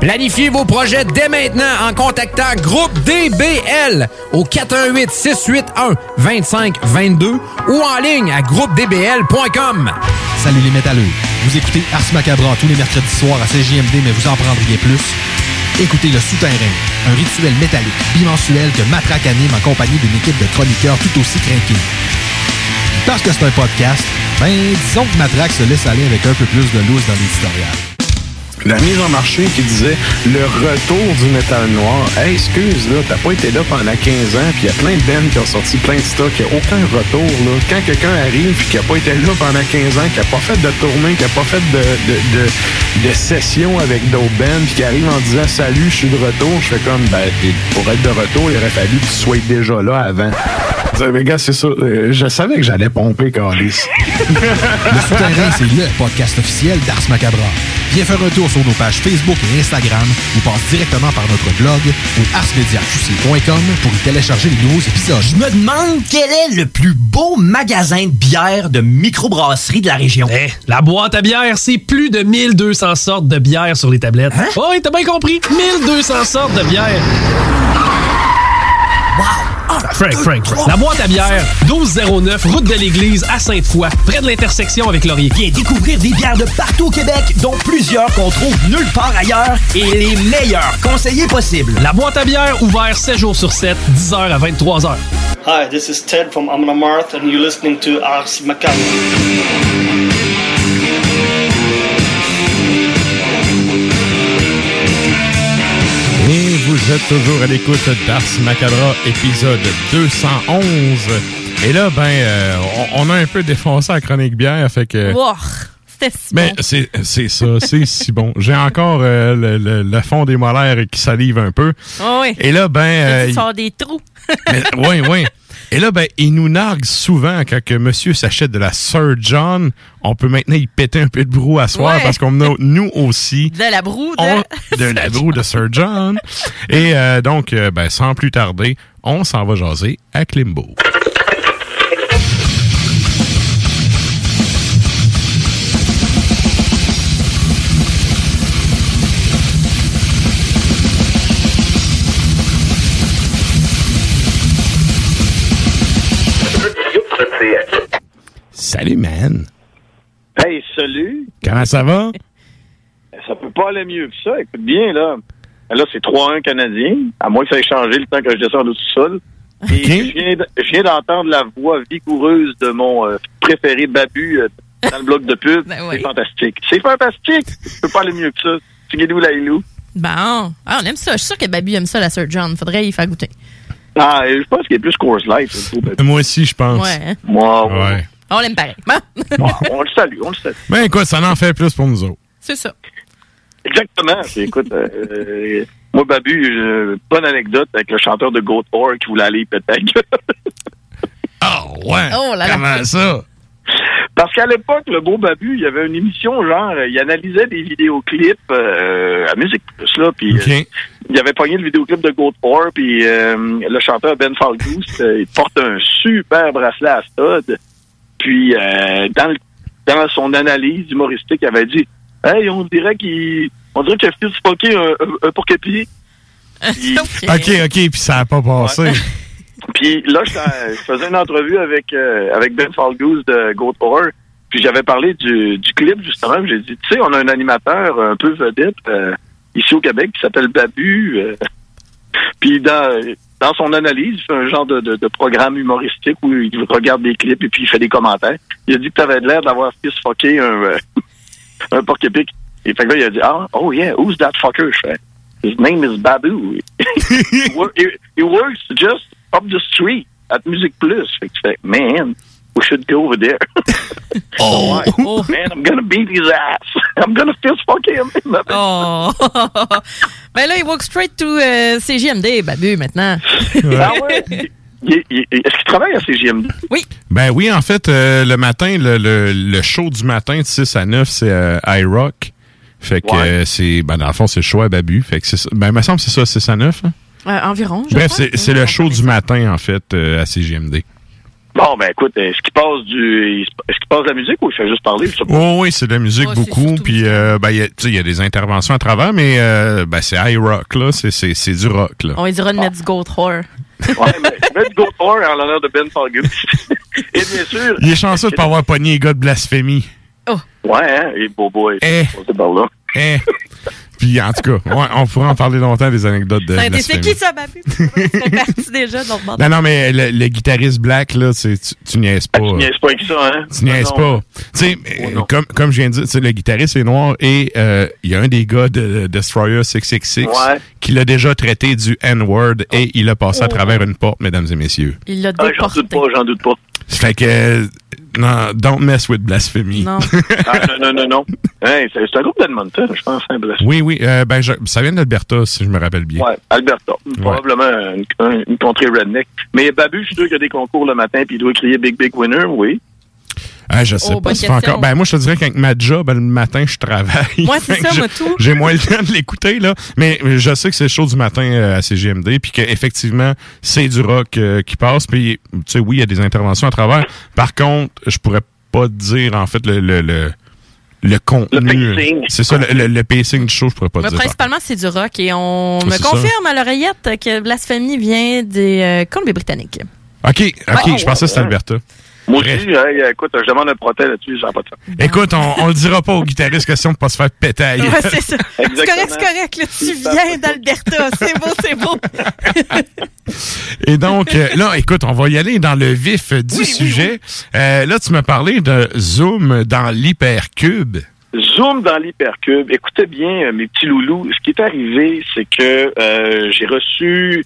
Planifiez vos projets dès maintenant en contactant Groupe DBL au 418 681 2522 ou en ligne à groupedbl.com. Salut les métalleux. Vous écoutez Ars Macabra tous les mercredis soirs à CJMD, mais vous en prendriez plus. Écoutez Le Souterrain, un rituel métallique bimensuel que Matraque anime en compagnie d'une équipe de chroniqueurs tout aussi craqués. Parce que c'est un podcast, ben disons que Matraque se laisse aller avec un peu plus de loose dans l'éditorial. La mise en marché qui disait le retour du métal noir. Hey, excuse, là, t'as pas été là pendant 15 ans, puis il y a plein de bands qui ont sorti plein de stocks, il a aucun retour, là. Quand quelqu'un arrive, puis qui a pas été là pendant 15 ans, qui a pas fait de tournée, qui a pas fait de, de, de, de session avec d'autres bands, puis qui arrive en disant salut, je suis de retour, je fais comme, ben, pour être de retour, il aurait fallu que tu sois déjà là avant. <laughs> Mais gars, c'est ça. euh, Je savais que j'allais pomper, Calis. <laughs> Le Souterrain, c'est le podcast officiel d'Ars Macabra. Viens faire un tour sur nos pages Facebook et Instagram ou passe directement par notre blog au arsmediaqc.com pour y télécharger les nouveaux épisodes. Je me demande quel est le plus beau magasin de bière de microbrasserie de la région. Eh, la boîte à bière, c'est plus de 1200 sortes de bière sur les tablettes. Hein? Oh, oui, t'as bien compris. 1200 sortes de bière. Frank, Frank, Frank. La boîte à bière, 1209, route de l'église à Sainte-Foy, près de l'intersection avec Laurier. Viens découvrir des bières de partout au Québec, dont plusieurs qu'on trouve nulle part ailleurs et les meilleurs conseillers possibles. La boîte à bière, ouvert 7 jours sur 7, 10h à 23h. Hi, this is Ted from Amna Marth, and you're listening to Ars Macabre. Vous êtes toujours à l'écoute d'Ars Macabra, épisode 211. Et là, ben, euh, on, on a un peu défoncé la chronique bière, fait que... Wow, C'était si Mais bon. c'est c'est ça, c'est si bon. J'ai encore euh, le, le- le fond des molaires qui salive un peu. Oh oui. Et là, ben... euh, Tu sors des trous. oui, oui. Et là, ben, il nous nargue souvent quand que monsieur s'achète de la Sir John. On peut maintenant y péter un peu de brou à soir Ouais. parce qu'on a, <laughs> nous aussi, De la broue de... on- de la broue de Sir John. Et euh, donc, euh, ben, sans plus tarder, on s'en va jaser à Klimbo. Salut, man. Hey, salut. Comment ça va? Ça peut pas aller mieux que ça. Écoute bien, là. Là, c'est 3-1 Canadien, à moins que ça ait changé le temps que je descende au sous-sol. Et je viens je d'entendre la voix vigoureuse de mon euh, préféré Babu euh, dans le bloc de pub. C'est fantastique. C'est fantastique. Ça peut pas aller mieux que ça. Tigidou Lailou. Bon. Ah, on aime ça. Je suis sûr que Babu aime ça, la Sir John. Faudrait y faire goûter. Ah, je pense qu'il est plus course life. Moi aussi, je pense. Ouais. hein? Moi, ouais. On l'aime pareil. Bon. Bon, <laughs> on le salue, on le salue. Ben écoute, ça en fait plus pour nous autres. C'est ça. Exactement. Écoute, euh, moi, Babu, euh, bonne anecdote avec le chanteur de Goat Whore qui voulait aller péter. Oh, <laughs> ouais. Oh là là. Comment ça? Parce qu'à l'époque, le beau Babu, il y avait une émission genre, il analysait des vidéoclips euh, à Musique Plus, là, puis euh, il avait pogné le vidéoclip de Goat Whore, puis euh, le chanteur Ben Falgoose, euh, il porte un super bracelet à stud. Puis euh, dans, le- dans son analyse humoristique, il avait dit Hey, on dirait qu'il on dirait qu'il a fait spocker un, un. Puis- <laughs> OK, OK, puis ça a pas passé. <laughs> puis là, je, faisais une entrevue avec euh, avec Ben Falgoose de Goat Horror. Puis j'avais parlé du, du clip, justement. J'ai dit, tu sais, on a un animateur un peu vedette euh, ici au Québec qui s'appelle Babu. euh. <laughs> puis dans, dans son analyse, il fait un genre de, de, programme humoristique où il regarde des clips et puis il fait des commentaires. Il a dit que tu avais l'air d'avoir fils fucké un, euh, <laughs> un porc-épic. Et fait que là, il a dit, ah, oh yeah, who's that fucker? Je fais, His name is Babu. <laughs> he works just up the street at Music Plus. Fait que tu fais, man, we should go over there. <laughs> oh. Man, I'm gonna beat his ass. <laughs> I'm gonna fist fuck him. <laughs> Oh. ben là, il walk straight to euh, CGMD, Babu, maintenant. Ah ouais? Est-ce qu'il travaille à CGMD? Oui. Ben oui, en fait, euh, le matin, le, le, le show du matin de 6 à 9, c'est euh, iRock. Fait que euh, c'est, ben dans le fond, c'est le show à Babu. Fait que c'est ça. Ben, il me semble que c'est ça, 6 à 9. hein? Euh, environ. je Bref, c'est le show du matin, en fait, euh, à CGMD. Bon, ben écoute, est-ce qu'il passe du. Est-ce qu'il passe de la musique ou il fait juste parler? Oh, oui, c'est de la musique Ouais, beaucoup. Puis, euh, ben, il y a- tu sais, il y a des interventions à travers, mais euh, ben, c'est iRock, là. C'est, c'est, c'est du rock, là. On lui dira de mettre du goat whore. Ouais, mais mets du Goat Horror en l'honneur de Ben Falgoose. <laughs> Et bien sûr. Il est chanceux de pas avoir pogné les gars de blasphémie. Ouais, hein? Et beau boy. Eh. Par là. Eh. Puis en tout cas, <laughs> ouais, on pourrait en parler longtemps des anecdotes de c'est qui ça, Babu? C'est parti déjà. Donc, bon. Non, non, mais le, le guitariste Black, là, tu, tu niaises pas. Tu niaises pas avec ça, hein? Tu niaises Non. pas. Tu sais, euh, comme, comme je viens de dire, tu sais, le guitariste est noir et euh, il y a un des gars de Destroyer 666 Ouais. qui l'a déjà traité du N-word et il a passé à travers une porte, mesdames et messieurs. Il l'a Ah, j'en déporté. doute pas, j'en doute pas. Fait que, non, don't mess with blasphemy. Non. <laughs> Ah, non, non, non, non. Hey, c'est un groupe d'Edmonton, je pense, hein. Oui, oui, euh, ben, je- ça vient d'Alberta, si je me rappelle bien. Ouais, Alberta. Probablement une, un- une contrée redneck. Mais Babu, je suis sûr qu'il y a des concours le matin puis il doit crier Big Big Winner, oui. Ah, je sais Oh, pas encore. Ben, moi, je te dirais qu'avec ma job, ben, le matin, je travaille. Moi, c'est <laughs> ça, moi, tout. J'ai moins le temps de l'écouter, là. Mais je sais que c'est le show du matin euh, à CGMD, puis qu'effectivement, c'est du rock euh, qui passe. Puis, tu sais, oui, il y a des interventions à travers. Par contre, je pourrais pas te dire, en fait, le, le, le, le contenu. pacing. C'est ça, le, le- le pacing du show, je pourrais pas Mais dire. principalement, c'est du rock et on Ouais, me ça. confirme à l'oreillette que Blasphémie vient des euh, Colombie-Britanniques. OK, OK, Ouais. je pensais que c'était Alberta. Moi aussi, hey, écoute, je demande un protège là-dessus, ça n'a pas de sens. Écoute, on, on le dira pas au guitariste, question de pas se faire péter. Ouais, c'est ça. C'est correct, c'est correct. là, tu viens d'Alberta. C'est beau, c'est beau. <laughs> Et donc, euh, là, écoute, on va y aller dans le vif du sujet. Euh, là, tu m'as parlé de Zoom dans l'hypercube. Zoom dans l'hypercube. Écoutez bien, euh, mes petits loulous. Ce qui est arrivé, c'est que euh, j'ai reçu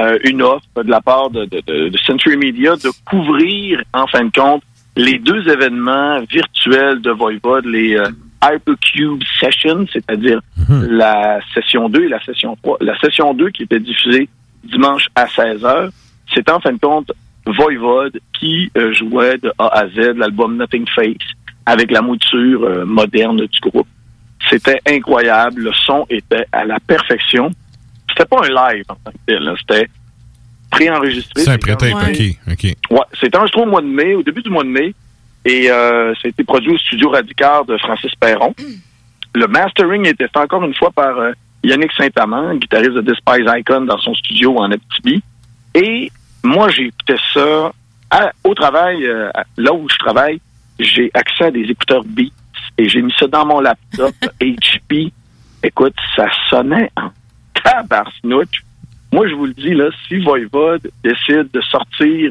euh, une offre de la part de, de- de- Century Media de couvrir, en fin de compte, les deux événements virtuels de Voivod, les euh, Hypercube Sessions, c'est-à-dire la session 2 et la session 3. La session 2 qui était diffusée dimanche à 16h, c'est en fin de compte Voivod qui euh, jouait de A à Z l'album Nothing Face avec la mouture euh, moderne du groupe. C'était incroyable. Le son était à la perfection. C'était pas un live en tant que tel. C'était préenregistré. C'est un pré-tape, OK. Ouais, c'était enregistré au mois de mai, au début du mois de mai. Et euh, ça a été produit au studio Radical de Francis Perron. Le mastering était fait encore une fois par euh, Yannick Saint-Amand, guitariste de Despise Icon dans son studio en Abitibi. Et moi, j'ai écouté ça à- au travail, euh, là où je travaille, j'ai accès à des écouteurs Beats et j'ai mis ça dans mon laptop <laughs> HP. Écoute, ça sonnait en tabarnouche. Moi, je vous le dis, là, si Voivod décide de sortir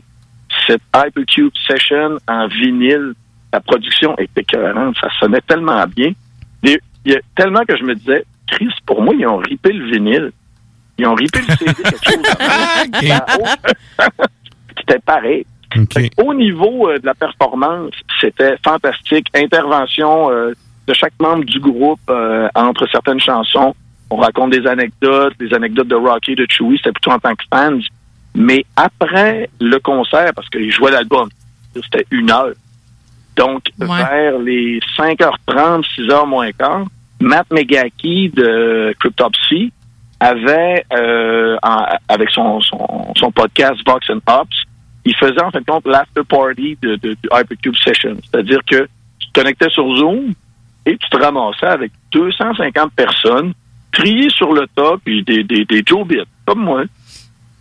cette Hypercube Session en vinyle, la production est écœurante. Ça sonnait tellement bien. Et y a tellement que je me disais, Chris, pour moi, ils ont ripé le vinyle. Ils ont ripé le CD, quelque chose. <laughs> <laughs> C'était pareil. Au niveau euh, de la performance, c'était fantastique. Intervention euh, de chaque membre du groupe euh, entre certaines chansons. On raconte des anecdotes, des anecdotes de Rocky, de Chewie, c'était plutôt en tant que fans. Mais après le concert, parce qu'ils jouaient l'album, c'était une heure. Donc, vers les 5h30, 6h moins quart, Matt Megaki de Cryptopsy avait, euh, en- avec son, son, son podcast Vox and Ops, il faisait en fin de compte l'after party de, de, du Hypercube Session. C'est-à-dire que tu te connectais sur Zoom et tu te ramassais avec 250 personnes triées sur le top puis des, des, des Joe Bits, comme moi.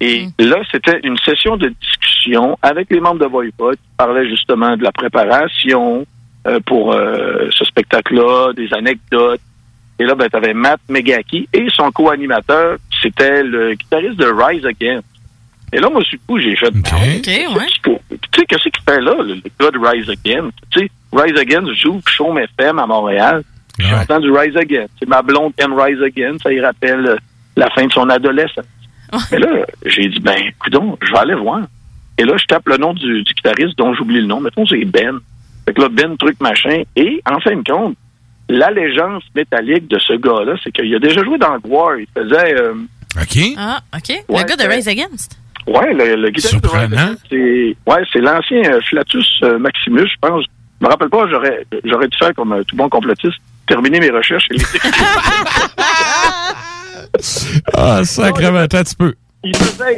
Et là, c'était une session de discussion avec les membres de Voipod qui parlaient justement de la préparation euh, pour euh, ce spectacle-là, des anecdotes. Et là, ben, tu avais Matt Megaki et son co-animateur, c'était le guitariste de Rise Again. Et là, moi, du coup, j'ai fait... OK, ouais. Tu sais, qu'est-ce qu'il fait là, le, le gars de Rise Again? Tu sais, Rise Again joue Show FM à Montréal. J'entends du Rise Again. C'est ma blonde aime Rise Again. Ça y rappelle euh, la fin de son adolescence. Et là, j'ai dit, ben, coudon, je vais aller voir. Et là, je tape le nom du, du guitariste dont j'oublie le nom. Mettons, c'est Ben. Fait que là, Ben, truc, machin. Et, en fin de compte, l'allégeance métallique de ce gars-là, c'est qu'il a déjà joué dans War. Il faisait... euh, OK. Ah, OK. Ouais, le gars de ouais. Rise Against. Ouais, le, le guitariste de Rise Against, c'est ouais, c'est l'ancien euh, Flatus Maximus, je pense. Je me rappelle pas, j'aurais j'aurais dû faire comme euh, tout bon complotiste, terminer mes recherches et les <laughs> Ah, sacrément, attends, tu peux. Il faisait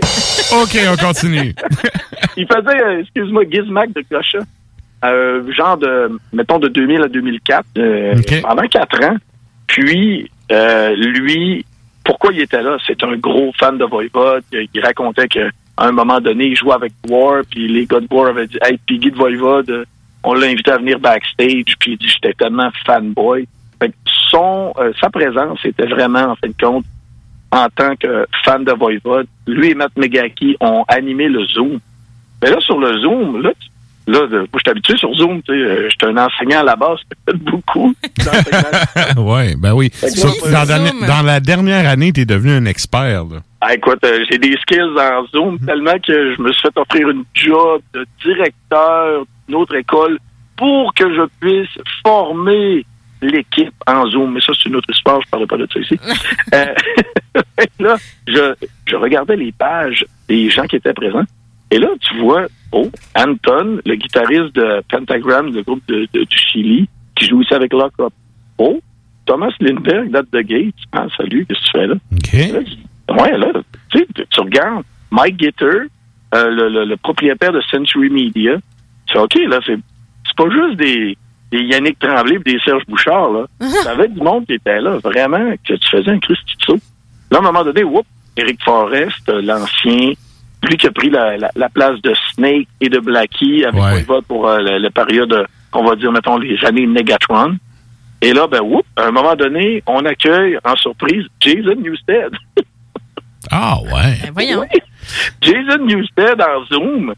OK, on continue. <laughs> il faisait euh, excuse-moi Gizmac de Clocha. Euh, genre de mettons de 2000 à 2004 euh, pendant quatre ans. Puis euh, lui pourquoi il était là? C'est un gros fan de Voivod. Il, racontait que à un moment donné, il jouait avec War, puis les gars de War avaient dit Hey, Piggy de Voivod, on l'a invité à venir backstage, puis il dit J'étais tellement fanboy. Fait que son, euh, sa présence était vraiment, en fin de compte, en tant que fan de Voivode, lui et Matt Megaki ont animé le Zoom. Mais là, sur le Zoom, là, là, moi, je suis habitué sur Zoom, tu sais, euh, j'étais un enseignant à la base, fait beaucoup <laughs> ouais, ben oui. Sur- dans, la dernière année, tu es devenu un expert. Là. Ah, écoute, euh, j'ai des skills en Zoom tellement que je me suis fait offrir une job de directeur d'une autre école pour que je puisse former l'équipe en Zoom. Mais ça, c'est une autre histoire, je ne parlerai pas de ça ici. <laughs> Euh, <laughs> là, je, je regardais les pages des gens qui étaient présents. Et là, tu vois, oh, Anton, le guitariste de Pentagram, le groupe de, de- du Chili, qui joue ici avec Lock Up. Oh, Thomas Lindbergh, date de Gates. Ah, salut, qu'est-ce que tu fais là? Là, je- ouais, là, tu sais, tu- tu regardes Mike Gitter, euh, le, le- le propriétaire de Century Media. C'est OK, là, c'est c'est pas juste des, des Yannick Tremblay et des Serge Bouchard, là. <laughs> Ça avait du monde qui était là, vraiment, que tu faisais un Christy de saut. Là, à un moment donné, whoop, Eric Forrest, euh, l'ancien, lui qui a pris la, la- la place de Snake et de Blackie avec Voivode pour euh, la, la période, qu'on va dire, mettons, les années Negatron. Et là, ben, whoop, à un moment donné, on accueille en surprise Jason Newsted. <laughs> Ah ouais. voyons. Oui. Jason Newsted en Zoom.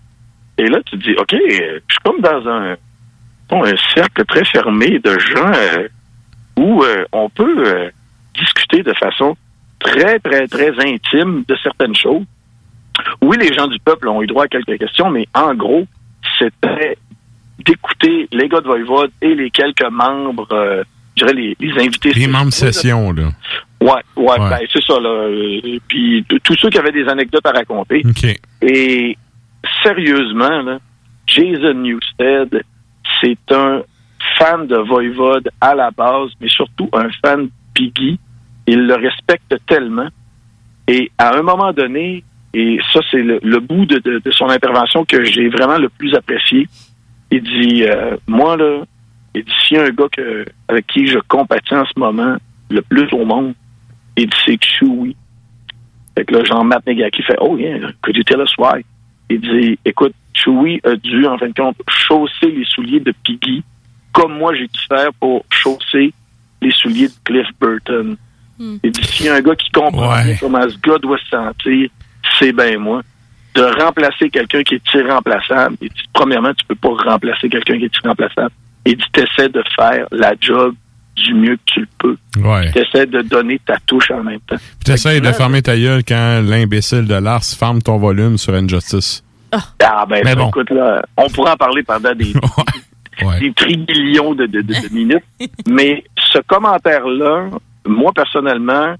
Et là, tu te dis, OK, je suis comme dans un, un cercle très fermé de gens euh, où euh, on peut euh, discuter de façon très, très, très intime de certaines choses. Oui, les gens du peuple ont eu droit à quelques questions, mais en gros, c'était d'écouter les gars de Voivode et les quelques membres, je dirais les, les invités. Les membres de session, là. Ouais, ouais, Ouais. ben, c'est ça, là. Puis tous ceux qui avaient des anecdotes à raconter. Et sérieusement, là, Jason Newsted, c'est un fan de Voivode à la base, mais surtout un fan Piggy. Il le respecte tellement. Et à un moment donné, et ça, c'est le, bout de, son intervention que j'ai vraiment le plus apprécié. Il dit, euh, moi, là, il dit, s'il y a un gars que, avec qui je compatis en ce moment le plus au monde, il dit, c'est Chewie. Fait que là, Jean-Matt Negaki fait, oh yeah, could you tell us why? Il dit, écoute, Chewie a dû, en fin de compte, chausser les souliers de Piggy, comme moi j'ai dû faire pour chausser les souliers de Cliff Burton. Il dit, s'il y a un gars qui comprend comment ce gars doit se sentir, c'est bien moi. De remplacer quelqu'un qui est irremplaçable, il dit, premièrement, tu peux pas remplacer quelqu'un qui est irremplaçable. Il dit, t'essaies de faire la job du mieux que tu le peux. Ouais. T'essaies de donner ta touche en même temps. Tu essaies de fermer ta gueule quand l'imbécile de Lars ferme ton volume sur Injustice. Ah ben, Mais ça, bon. écoute, là, on pourrait en parler pendant <laughs> des, des trillions de, de- de- de minutes. <laughs> Mais ce commentaire-là, moi personnellement,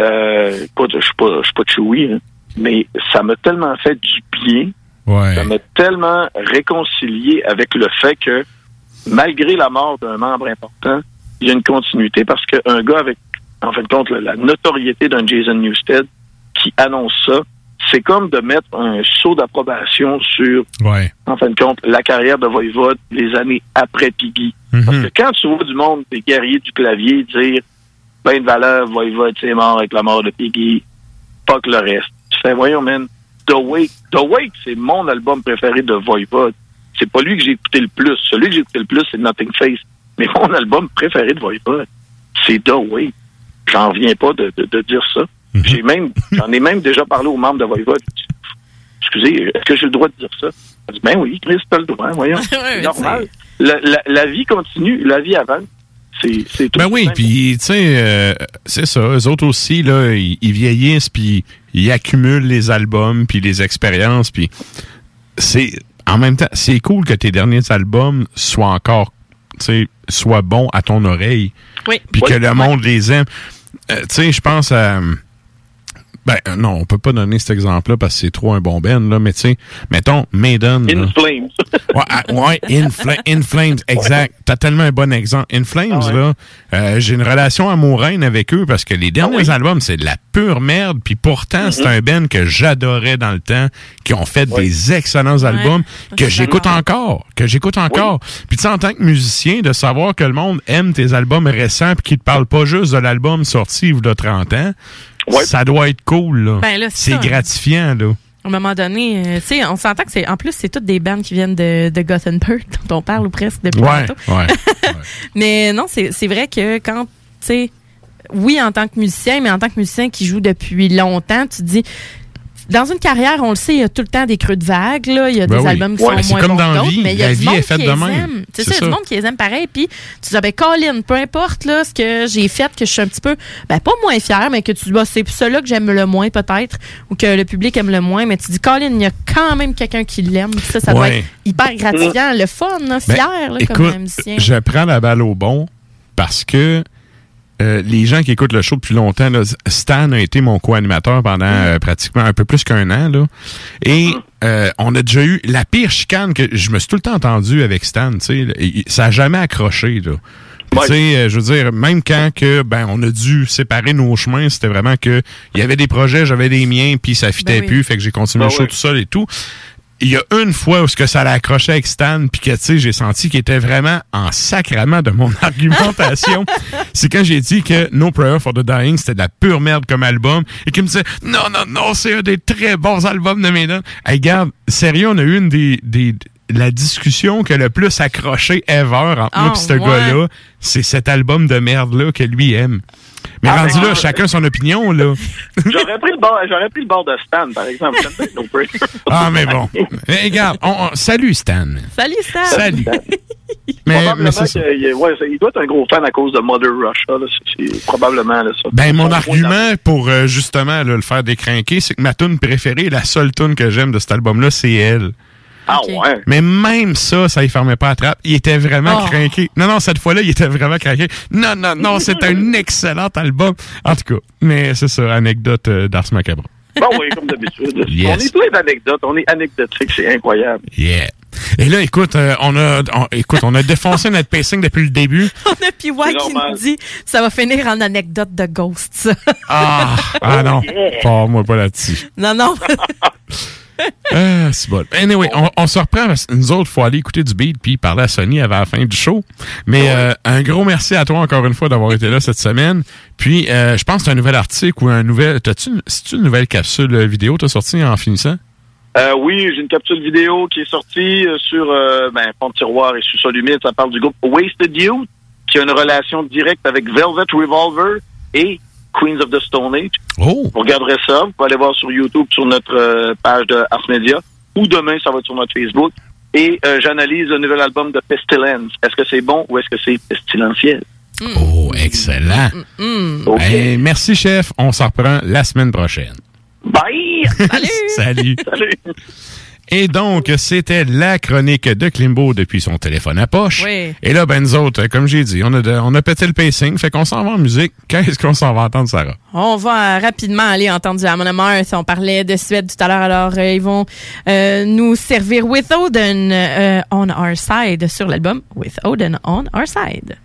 euh, écoute, je suis pas, je suis pas chewy, hein, mais ça m'a tellement fait du bien. Ça m'a tellement réconcilié avec le fait que, malgré la mort d'un membre important, il y a une continuité parce qu'un gars avec, en fin de compte, la, la notoriété d'un Jason Newsted qui annonce ça, c'est comme de mettre un saut d'approbation sur, Ouais. en fin de compte, la carrière de Voivode les années après Piggy. Parce que quand tu vois du monde, des guerriers du clavier, dire ben de valeur, Voivode, c'est mort avec la mort de Piggy, pas que le reste. Tu fais, voyons, man, The Wake. The Wake, c'est mon album préféré de Voivode. C'est pas lui que j'ai écouté le plus. Celui que j'ai écouté le plus, c'est Nothing Face. Mais <laughs> mon album préféré de Voivode, c'est The Wake. J'en reviens pas de, de- de dire ça. J'ai même, j'en ai même déjà parlé aux membres de Voivode. Excusez, est-ce que j'ai le droit de dire ça? Ben oui, Chris, t'as le droit, voyons. <laughs> c'est normal. La, la- la vie continue, la vie avance. C'est, c'est tout Ben oui, puis tu sais, euh, c'est ça. Eux autres aussi, là, ils, ils vieillissent, puis ils accumulent les albums, puis les expériences, puis c'est en même temps, c'est cool que tes derniers albums soient encore, tu sais, soient bons à ton oreille, Oui. puis Oui. que le monde les aime. Euh, tu sais, je pense à ben euh, non, on peut pas donner cet exemple-là parce que c'est trop un bon ben là, mais tu sais, mettons Maiden. In là. Flames. Ouais, ah, ouais, In, In Flames, exact. T'as tellement un bon exemple. In Flames, là, euh, j'ai une relation amoureuse avec eux parce que les derniers albums, c'est de la pure merde. Puis pourtant, c'est un band que j'adorais dans le temps, qui ont fait des excellents albums que j'écoute encore, que j'écoute encore. Puis tu sais, en tant que musicien, de savoir que le monde aime tes albums récents puis qu'ils te parlent pas juste de l'album sorti il y a 30 ans, ça doit être cool, là. Ben là, c'est gratifiant, là. À un moment donné, euh, tu sais, on s'entend que c'est. En plus, c'est toutes des bandes qui viennent de, de Gothenburg, <laughs> dont on parle ou presque depuis Ouais, ouais. <laughs> Mais non, c'est c'est vrai que quand sais, oui, en tant que musicien, mais en tant que musicien qui joue depuis longtemps, tu te dis, dans une carrière, on le sait, il y a tout le temps des creux de vague. Là. Il y a Ben des oui. albums qui Ouais, sont moins comme bons dans que vie. mais il y a La du vie monde est faite qui de les même. aime. C'est ça, il y a du monde qui les aime pareil. Puis tu dis, ah, ben, Colin, peu importe là, ce que j'ai fait, que je suis un petit peu, ben, pas moins fier, mais que tu dis, bah, c'est ceux-là que j'aime le moins peut-être, ou que le public aime le moins, mais tu dis, Colin, il y a quand même quelqu'un qui l'aime. Ça, ça doit être hyper gratifiant, le fun, là, Ben, fier là, écoute, comme un musicien. je prends la balle au bon parce que euh, les gens qui écoutent le show depuis longtemps, là, Stan a été mon co-animateur pendant Mm. euh, pratiquement un peu plus qu'un an. Là, et euh, on a déjà eu la pire chicane que je me suis tout le temps entendu avec Stan. tu sais, là, et- Ça a jamais accroché. Là. Puis, Tu sais, euh, je veux dire, même quand que ben on a dû séparer nos chemins, c'était vraiment que il y avait des projets, j'avais des miens, puis ça fitait Ben oui. plus, fait que j'ai continué Ben le show oui. tout seul et tout. Il y a une fois où ce que ça l'a accroché avec Stan, puis que tu sais, j'ai senti qu'il était vraiment en sacrement de mon <laughs> argumentation. c'est quand j'ai dit que No Prayer for the Dying, c'était de la pure merde comme album, et qu'il me disait non, non, non, c'est un des très bons albums de Maiden. Hey, regarde, sérieux, on a eu une des, des la discussion que le plus accroché ever entre Ah, moi et ce ouais. gars-là, c'est cet album de merde-là que lui aime. Mais Ah, rendu là, chacun son opinion, là. <laughs> J'aurais pris le bord, j'aurais pris le bord de Stan, par exemple. Ah, mais bon. Mais regarde, on- on- salut Stan. Salut, Stan. Salut. Mais, est- ouais, il doit être un gros fan à cause de Mother Russia. Là. C'est- probablement là, ça. Ben, mon argument pour euh, justement là, le faire décrinquer, c'est que ma tune préférée, la seule tune que j'aime de cet album-là, c'est elle. Ah ouais. Mais même ça, ça y fermait pas la trappe. Il était vraiment Oh. craqué. Non, non, cette fois-là, il était vraiment craqué. Non, non, non, c'est un <laughs> excellent album. En tout cas, mais c'est ça, anecdote euh, d'Ars Macabre. Bon, oui, comme d'habitude. <laughs> Yes. On est plein d'anecdotes. On est anecdotique. C'est incroyable. Yeah. Et là, écoute, euh, on a, on- écoute, on a défoncé notre pacing depuis le début. <laughs> On a PY qui nous dit, ça va finir en anecdote de Ghost, ça. Ah, ah non, yeah. moi pas là-dessus. non, non. Ah, c'est bon. Anyway, on, on se reprend. Nous autres, faut aller écouter du beat puis parler à Sony avant la fin du show. Mais euh, un gros merci à toi encore une fois d'avoir été là cette semaine. Puis, euh, je pense que c'est un nouvel article ou un nouvel... T'as-tu une, nouvelle capsule vidéo t'as sorti en finissant? Euh, oui, j'ai une capsule vidéo qui est sortie sur ben, de tiroir et sous-sol humide. Ça parle du groupe Wasted Youth, qui a une relation directe avec Velvet Revolver et Queens of the Stone Age. Oh! Vous regarderez ça. Vous pouvez aller voir sur YouTube, sur notre euh, page de Ars Media. Ou demain, ça va être sur notre Facebook. Et euh, j'analyse le nouvel album de Pestilence. Est-ce que c'est bon ou est-ce que c'est pestilentiel? Oh, excellent. OK. Ben, merci, chef. On s'en reprend la semaine prochaine. Bye! Salut! <laughs> Salut! Et donc, c'était la chronique de Klimbo depuis son téléphone à poche. Oui. Et là, ben nous autres, comme j'ai dit, on a, de- on a pété le pacing, fait qu'on s'en va en musique. <laughs> Qu'est-ce qu'on s'en va entendre, Sarah? On va rapidement aller entendre du Amon Amarth. On parlait de Suède tout à l'heure. Alors, euh, ils vont euh, nous servir With Odin euh, on Our Side sur l'album With Odin on Our Side.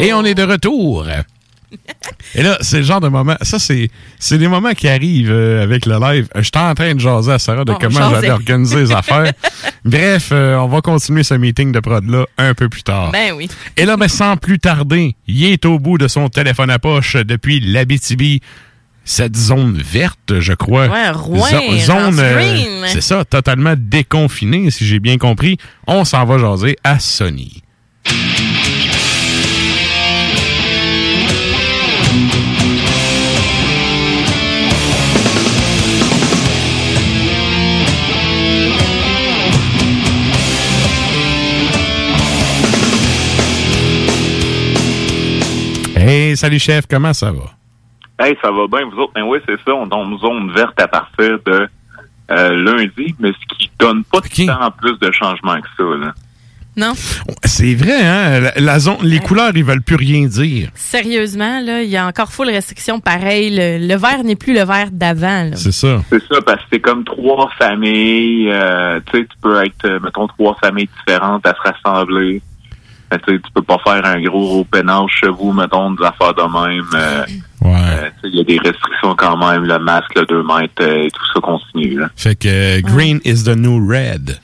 Et on est de retour. <laughs> Et là, c'est le genre de moment. Ça, c'est, c'est des moments qui arrivent euh, avec le live. Euh, J'étais en train de jaser à Sarah de Bon, comment j'allais organiser les affaires. <laughs> Bref, euh, on va continuer ce meeting de prod-là un peu plus tard. Ben oui. Et là, ben, sans plus tarder, il est au bout de son téléphone à poche depuis l'Abitibi. Cette zone verte, je crois. Ouais, Rouen, Zo- zone, euh, c'est ça, totalement déconfinée, si j'ai bien compris. On s'en va jaser à Sony. Hey, salut chef, comment ça va? Hey, ça va bien, vous autres? Ben oui, c'est ça, on tombe zone verte à partir de euh, lundi, mais ce qui donne pas tant plus de changements que ça. Là. Non. C'est vrai, hein? La, la zone, les couleurs, ils veulent plus rien dire. Sérieusement, là, il y a encore full restriction pareil. Le, le vert n'est plus le vert d'avant. C'est ça. C'est ça, parce que c'est comme trois familles. euh, tu sais, tu peux être, euh, mettons, trois familles différentes à se rassembler. Euh, tu peux pas faire un gros pénage chez vous, mettons, des affaires de même. euh, euh, tu sais, Il y a des restrictions quand même, le masque, le 2 mètres, euh, et tout ça continue. Là. Fait que euh, green is the new red.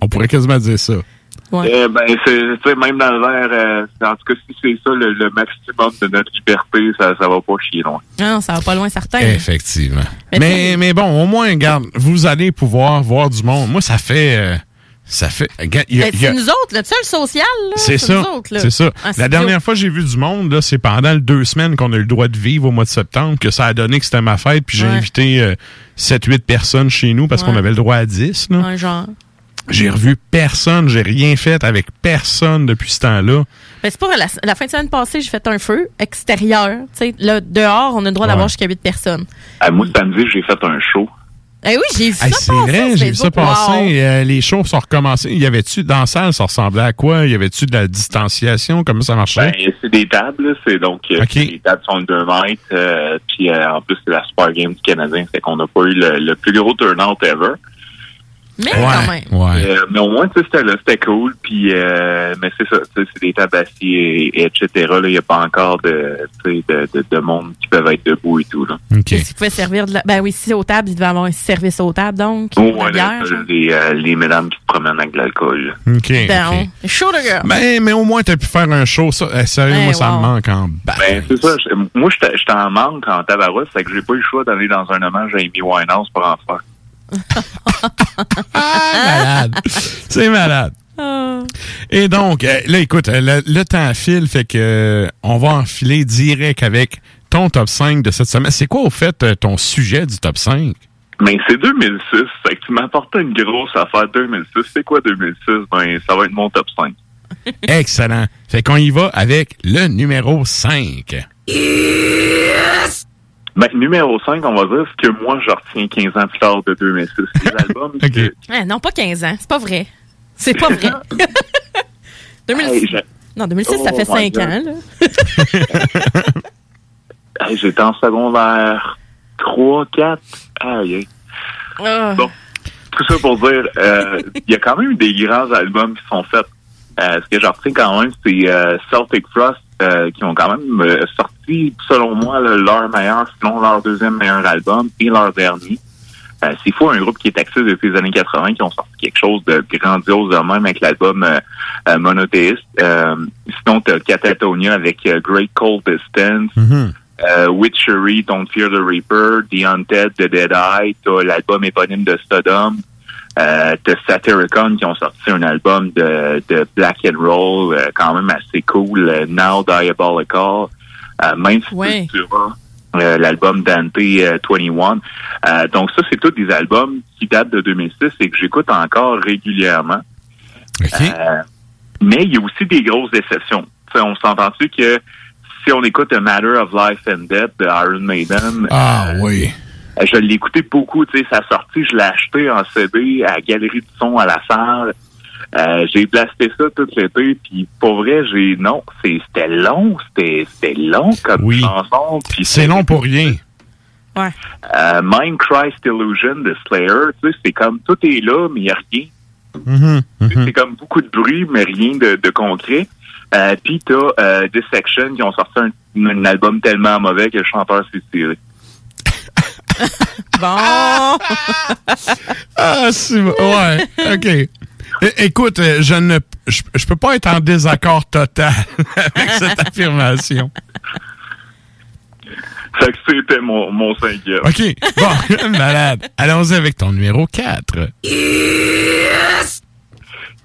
On pourrait quasiment dire ça. Eh ben, c'est, tu sais, même dans le vert, euh, en tout cas, si c'est ça le, le maximum de notre liberté, ça, ça va pas chier loin. Ah non, ça va pas loin, certain. Effectivement. Mais Mais, mais, bon, au moins, regarde, vous allez pouvoir voir du monde. Moi, ça fait... ça fait... regarde, il y a- Ben, c'est nous autres, le seul social. là, C'est ça. là. C'est ça. En La studio. dernière fois que j'ai vu du monde, là, c'est pendant les deux semaines qu'on a eu le droit de vivre au mois de septembre que ça a donné que c'était ma fête. Puis j'ai Ouais. invité euh, 7-8 personnes chez nous parce Ouais. qu'on avait le droit à 10. là. Un genre. J'ai revu personne, j'ai rien fait avec personne depuis ce temps-là. Ben, c'est pas la, la fin de semaine passée, j'ai fait un feu extérieur. Tu sais, là, dehors, on a le droit d'avoir jusqu'à 8 personnes. Ah, moi, samedi, j'ai fait un show. Eh oui, j'ai vu Hey, ça c'est passer vrai, j'ai vu ça passer. Wow. euh, les shows sont recommencés. Y avait-tu dans la salle, ça ressemblait à quoi? Y avait-tu de la distanciation? Comment ça marchait? Ben, c'est des tables, c'est donc euh, les tables sont de 2 mètres, euh, puis euh, en plus c'est la Super Game du Canadien, fait qu'on n'a pas eu le, le plus gros turnout ever. Mais Ouais, quand même. ouais. Euh, mais au moins, tu sais, c'était là, c'était cool. Puis, euh, mais c'est ça, tu sais, c'est des tables aciers, et, etc. Là, il n'y a pas encore de, tu sais, de, de, de monde qui peuvent être debout et tout. Là. Est-ce qu'il pouvait servir de la... Ben oui, si aux tables, il devait avoir un service aux tables, donc. Oh, de ouais, là, les, euh, les mesdames qui se promènent avec de l'alcool. là. OK. Down. ok. Show girl. Ben, mais au moins, t'as pu faire un show. Ça, Eh, sérieux, Eh, moi, ça me manque en bas. Ben, c'est ça. je- Moi, j'étais j'étais en manque en tabarouette, c'est que j'ai pas eu le choix d'aller dans un hommage à Amy Winehouse pour en faire. Malade. C'est malade. Ah. Et donc, euh, là, écoute, euh, le, le temps file, fait que euh, on va enfiler direct avec ton top 5 de cette semaine. C'est quoi, au fait, ton sujet du top 5? Mais c'est 2006, fait que tu m'apportais une grosse affaire 2006. C'est quoi 2006? Ben, ça va être mon top 5. <laughs> Excellent. Fait qu'on y va avec le numéro 5. Ben, numéro 5, on va dire ce que moi, je retiens 15 ans plus tard de 2006. Les <laughs> albums que- Eh, non, pas 15 ans. C'est pas vrai. C'est pas vrai. 2006. <laughs> Hey, <laughs> j'ai- Non, 2006, ça Oh fait my 5 God. ans. Là. Hey, J'étais en secondaire 3, 4. Aïe. Ah. Bon, tout ça pour dire, euh, il y a quand même eu des grands albums qui sont faits. Euh, ce que j'en retiens quand même, c'est euh, Celtic Frost euh, qui ont quand même euh, sorti, selon moi, là, leur meilleur, sinon leur deuxième meilleur album et leur dernier. Euh, c'est fou, un groupe qui est axé depuis les années 80 qui ont sorti quelque chose de grandiose de même avec l'album euh, euh, Monothéiste. Euh, sinon, t'as Catatonia avec Great Cold Distance. Euh, Witchery, Don't Fear the Reaper, The Undead, The Dead Eye, t'as l'album éponyme de Sodom, euh, t'as Satyricon qui ont sorti un album de, de black and roll euh, quand même assez cool, euh, Now Diabolical, euh, même Ouais. Sepultura, euh, l'album Dante euh, 21. Euh, donc ça, c'est tous des albums qui datent de 2006 et que j'écoute encore régulièrement. Euh, mais il y a aussi des grosses déceptions. Tu sais, on s'entend-tu que si on écoute A Matter of Life and Death de Iron Maiden, Ah oui. Euh, je l'ai écouté beaucoup, tu sais, sa sortie, je l'ai acheté en CD à la galerie de son à la salle. Euh, j'ai blasté ça tout l'été, puis pour vrai, j'ai non, c'est- c'était long, c'était c'était long comme chanson. puis C'est long pour rien. euh, Mind Christ Illusion de Slayer, tu sais, c'est comme tout est là, mais il n'y a rien. Mhm, mhm. C'est comme beaucoup de bruit, mais rien de, de concret. Euh, Puis t'as euh, Dissection qui ont sorti un, un album tellement mauvais que le chanteur s'est tiré. <laughs> Bon. <laughs> Ah, c'est ouais, OK. É- Écoute, euh, je ne je, je peux pas être en désaccord total <laughs> avec cette affirmation. Fait que c'était mon, mon cinquième. OK. Bon, malade. Allons-y avec ton numéro 4.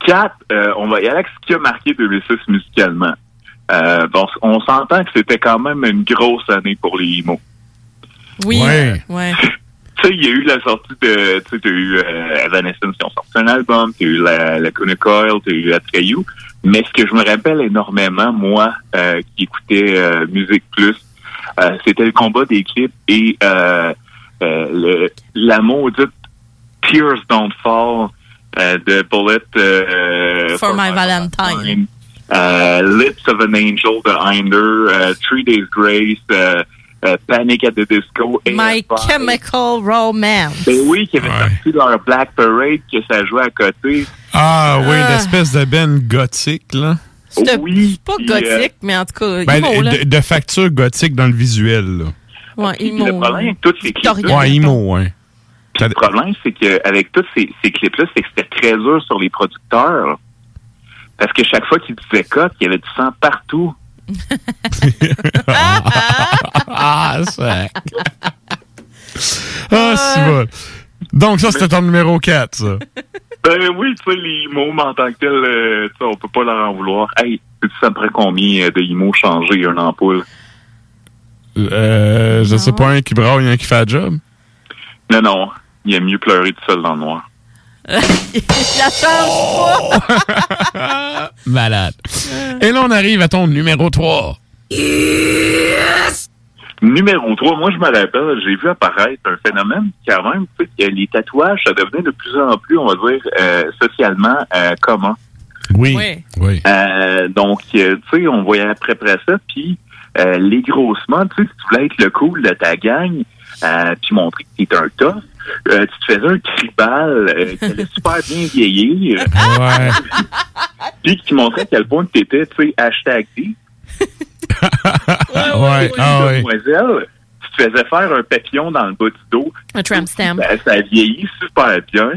4, euh, on va y aller avec ce qui a marqué 2006 musicalement? Euh, bon, on s'entend que c'était quand même une grosse année pour les emo. Oui. Ouais. Ouais. Tu sais, il y a eu la sortie de, tu sais, t'as eu euh, Evanescence qui ont sorti un album, t'as eu la, la Kuna Coil, t'as eu Atreyu. Mais ce que je me rappelle énormément, moi, euh, qui écoutais euh, Musique Plus, euh, c'était le combat des clips et euh, euh, le, la maudite Tears Don't Fall euh, de Bullet euh, For my Valentine. Lips of an Angel de Hinder, Three Days Grace, euh, euh, Panic at the Disco. My AFI. Chemical Romance. Ben oui, qui avait sorti leur Black Parade, que ça jouait à côté. Ah oui, Ah. l'espèce de ben gothique, là. C'était Oui. pas puis, gothique, mais en tout cas, Ben, emo, là. de, de facture gothique dans le visuel, là. Ouais, Puis emo. Le problème avec tous ces clips. Ouais, emo, ouais. le problème, c'est qu'avec tous ces, ces clips-là, c'est que c'était très dur sur les producteurs. Parce que chaque fois qu'ils disaient cut, il y avait du sang partout. Ah, c'est. Ah, c'est bon. Donc, ça, c'était ton numéro 4, ça. Ben oui, tu sais, les mots en tant que tel, euh, tu sais, on peut pas leur en vouloir. Hey, sais-tu ça me prend combien euh, de IMO changer une ampoule? Euh, je sais pas, un qui braille, un qui fait le job. Non, non. Il y a mieux pleurer tout seul dans le noir. La change pas. Malade. Et là, on arrive à ton numéro 3. Numéro 3, moi je me rappelle, j'ai vu apparaître un phénomène quand même, tu sais, que les tatouages, ça devenait de plus en plus, on va dire, euh, socialement euh, commun. Oui. Oui. Euh, donc, euh, tu sais, on voyait après après ça, puis euh, les grossements, tu sais, si tu voulais être le cool de ta gang, euh, puis montrer que t'es un tough, euh, tu te faisais un tribal euh, qui allait <laughs> super bien vieillir. Ouais. Puis qui montrait à quel point tu étais, tu sais, hashtag D. ouais, ah ouais. Demoiselle, tu te faisais faire un papillon dans le bas du dos. Un tramp stamp. Ça, ça vieillit super bien.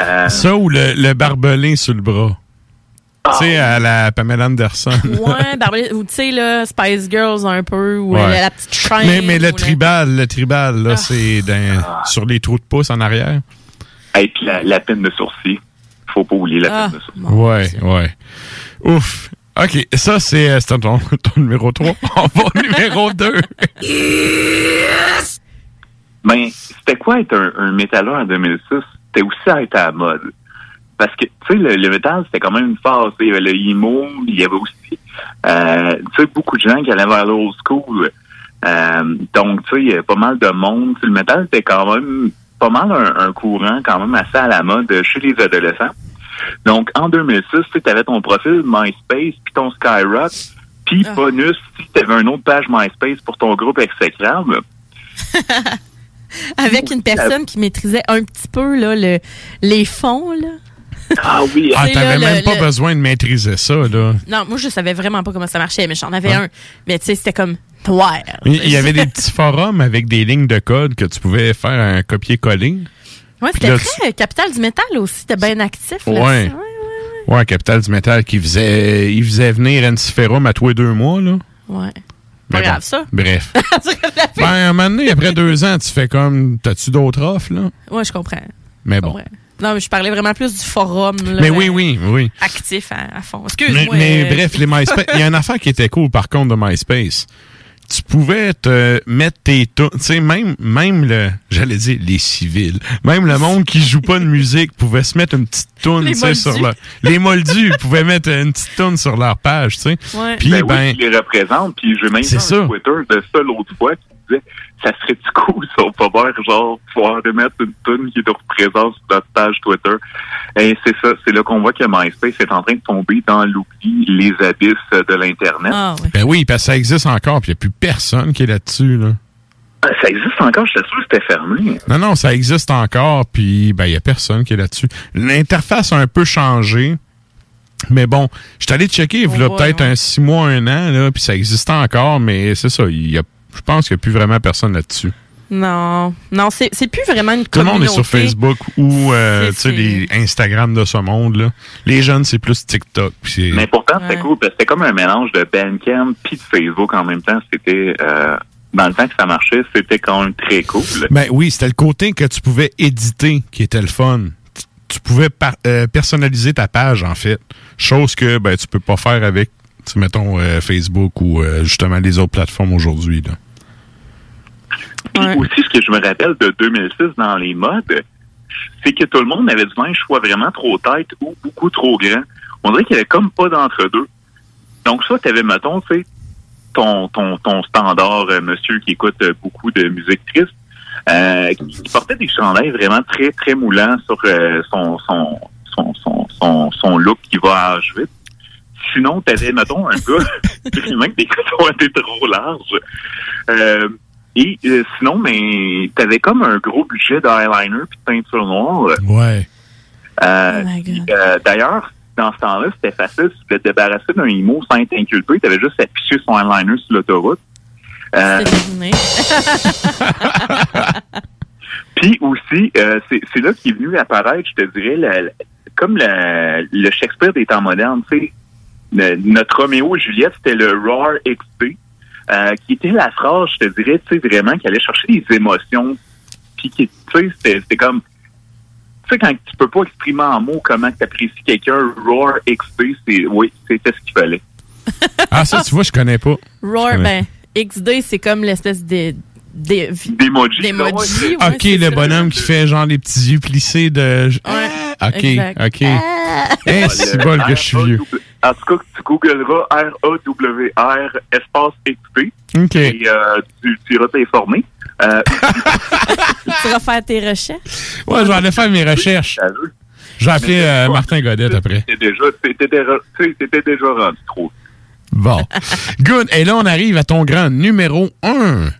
Euh, Ça ou le, le barbelin sur le bras. Ah. Tu sais, à la Pamela Anderson. <laughs> Ouais, ou tu sais, là, Spice Girls un peu, ou Ouais. la, la petite chaîne. mais, le la- tribal, le tribal, là, c'est dans- sur les trous de pouce en arrière. Et puis la, la peine de sourcil. Faut pas oublier la Ah, peine de sourcil. Ouais, ouais. Ouf. OK, ça, c'est euh, ton, <laughs> ton numéro 3. <laughs> On va au numéro 2. Ben, c'était quoi être un, un métalleur en 2006? C'était aussi à être à la mode. Parce que, tu sais, le, le métal, c'était quand même une phase. Il y avait le emo, il y avait aussi, euh, tu sais, beaucoup de gens qui allaient vers l'old school. Euh, donc, tu sais, il y avait pas mal de monde. Tu sais, Le métal, c'était quand même pas mal un, un courant quand même assez à la mode chez les adolescents. Donc, en 2006, tu avais ton profil MySpace, puis ton Skyrock, puis bonus, si tu avais une autre page MySpace pour ton groupe exécrable. <laughs> Avec une personne qui maîtrisait un petit peu là, le, les fonds. Là. Ah oui. Ah, t'avais même le- pas le- besoin de maîtriser ça, là. Non, moi, je savais vraiment pas comment ça marchait, mais j'en avais Hein? un. Mais tu sais, c'était comme noir. Il y avait des petits forums avec des lignes de code que tu pouvais faire un copier-coller. Ouais, Puis c'était très Capital du métal aussi. C'était bien actif. là, Ouais. Ouais, Capital du Métal qui faisait, il faisait venir Antiferum à tous les deux mois, là. Ouais. Mais Pas grave, ça. Bref. <laughs> ben, un moment donné, après deux ans, tu fais comme, t'as-tu d'autres offres, là? Ouais, je comprends. Mais bon. Ouais. Non, mais je parlais vraiment plus du forum. Là, Mais oui, oui, oui. Actif à, à fond. Mais, Excuse-moi. mais euh, bref, les MySpace, il y a une affaire qui était cool par contre de MySpace. Tu pouvais te mettre tes tu sais, même, même le, j'allais dire les civils, même le monde qui joue pas de musique pouvait se mettre une petite tune, Les tu sais, sur leur, les moldus pouvaient mettre une petite tune sur leur page, tu sais. Ouais. Puis, ben, ben, oui, qui les représente. Puis j'ai même C'est vu Twitter de ça l'autre fois qui disait ça serait du cool si on peut voir genre pouvoir remettre une tune qui nous représente sur notre page Twitter. Et c'est ça, c'est là qu'on voit que MySpace est en train de tomber dans l'oubli, les abysses de l'Internet. Ah, ben oui, parce que ça existe encore, puis il n'y a plus personne qui est là-dessus, là. Ah, Ça existe encore, j'étais sûr que c'était fermé. Non, non, ça existe encore, puis ben il y a personne qui est là-dessus. L'interface a un peu changé. Mais bon, je suis allé checker, il y a peut-être un six mois, un an, là, puis ça existait encore, mais c'est ça, il y a, je pense qu'il n'y a plus vraiment personne là-dessus. Non, non, c'est c'est plus vraiment une Tout le monde communauté. est sur Facebook ou euh, C'est- tu sais, les Instagram de ce monde. Là. Les jeunes, c'est plus TikTok. Mais pourtant, c'était cool, parce que c'était comme un mélange de Bandcamp puis de Facebook en même temps. C'était, euh, dans le temps que ça marchait, c'était quand même très cool. Ben oui, c'était le côté que tu pouvais éditer qui était le fun. Tu- Tu pouvais par- euh, personnaliser ta page, en fait. Chose que ben, tu peux pas faire avec, mettons, euh, Facebook ou euh, justement les autres plateformes aujourd'hui. là. Puis aussi, ce que je me rappelle de 2006 dans les modes, c'est que tout le monde avait du linge soit vraiment trop tête ou beaucoup trop grand. On dirait qu'il y avait comme pas d'entre-deux. Donc, soit tu avais, mettons, tu sais, ton, ton, ton standard euh, monsieur qui écoute euh, beaucoup de musique triste, euh, qui, qui portait des chandails vraiment très, très moulants sur euh, son, son, son, son, son, son look qui va à Auschwitz. Sinon, tu avais, mettons, un gars <laughs> vraiment que des cotons étaient trop larges. Euh, et euh, sinon, mais t'avais comme un gros budget d'eyeliner puis de peinture noire. Ouais. Euh, puis, euh, D'ailleurs, dans ce temps-là, c'était facile. Si tu voulais te débarrasser d'un IMO sans être inculpé, t'avais juste à picher son eyeliner sur l'autoroute. Euh, <laughs> <laughs> Puis aussi, euh, c'est c'est là qu'est venu apparaître, je te dirais, la- la- comme la- le Shakespeare des temps modernes. Tu sais, notre Roméo et Juliette, c'était le Roar XP, euh, qui était la phrase, je te dirais, tu sais, vraiment, qui allait chercher des émotions. Puis qui, tu sais, c'était comme... Tu sais, quand tu peux pas exprimer en mots comment tu apprécies quelqu'un, Roar XP, c'est oui, c'était ce qu'il fallait. <laughs> Ah, ça, tu vois, je connais pas. Roar, connais ben, XD, c'est comme l'espèce de. de D'emoji. D'emoji, ouais, ok, c'est le ça. bonhomme qui fait genre les petits yeux plissés de. Ah, ok, exact. ok. Eh, c'est bol que je suis vieux. En tout cas, tu googleras R-A-W-R espace XP. Ok. Et euh, tu, tu iras t'informer. Euh, <laughs> tu vas faire tes recherches? Ouais, je vais aller faire mes recherches. Je vais appeler euh, Martin Godette après. T'étais déjà, t'étais déjà, rendu trop. Bon. <laughs> Good. Et là, on arrive à ton grand numéro 1.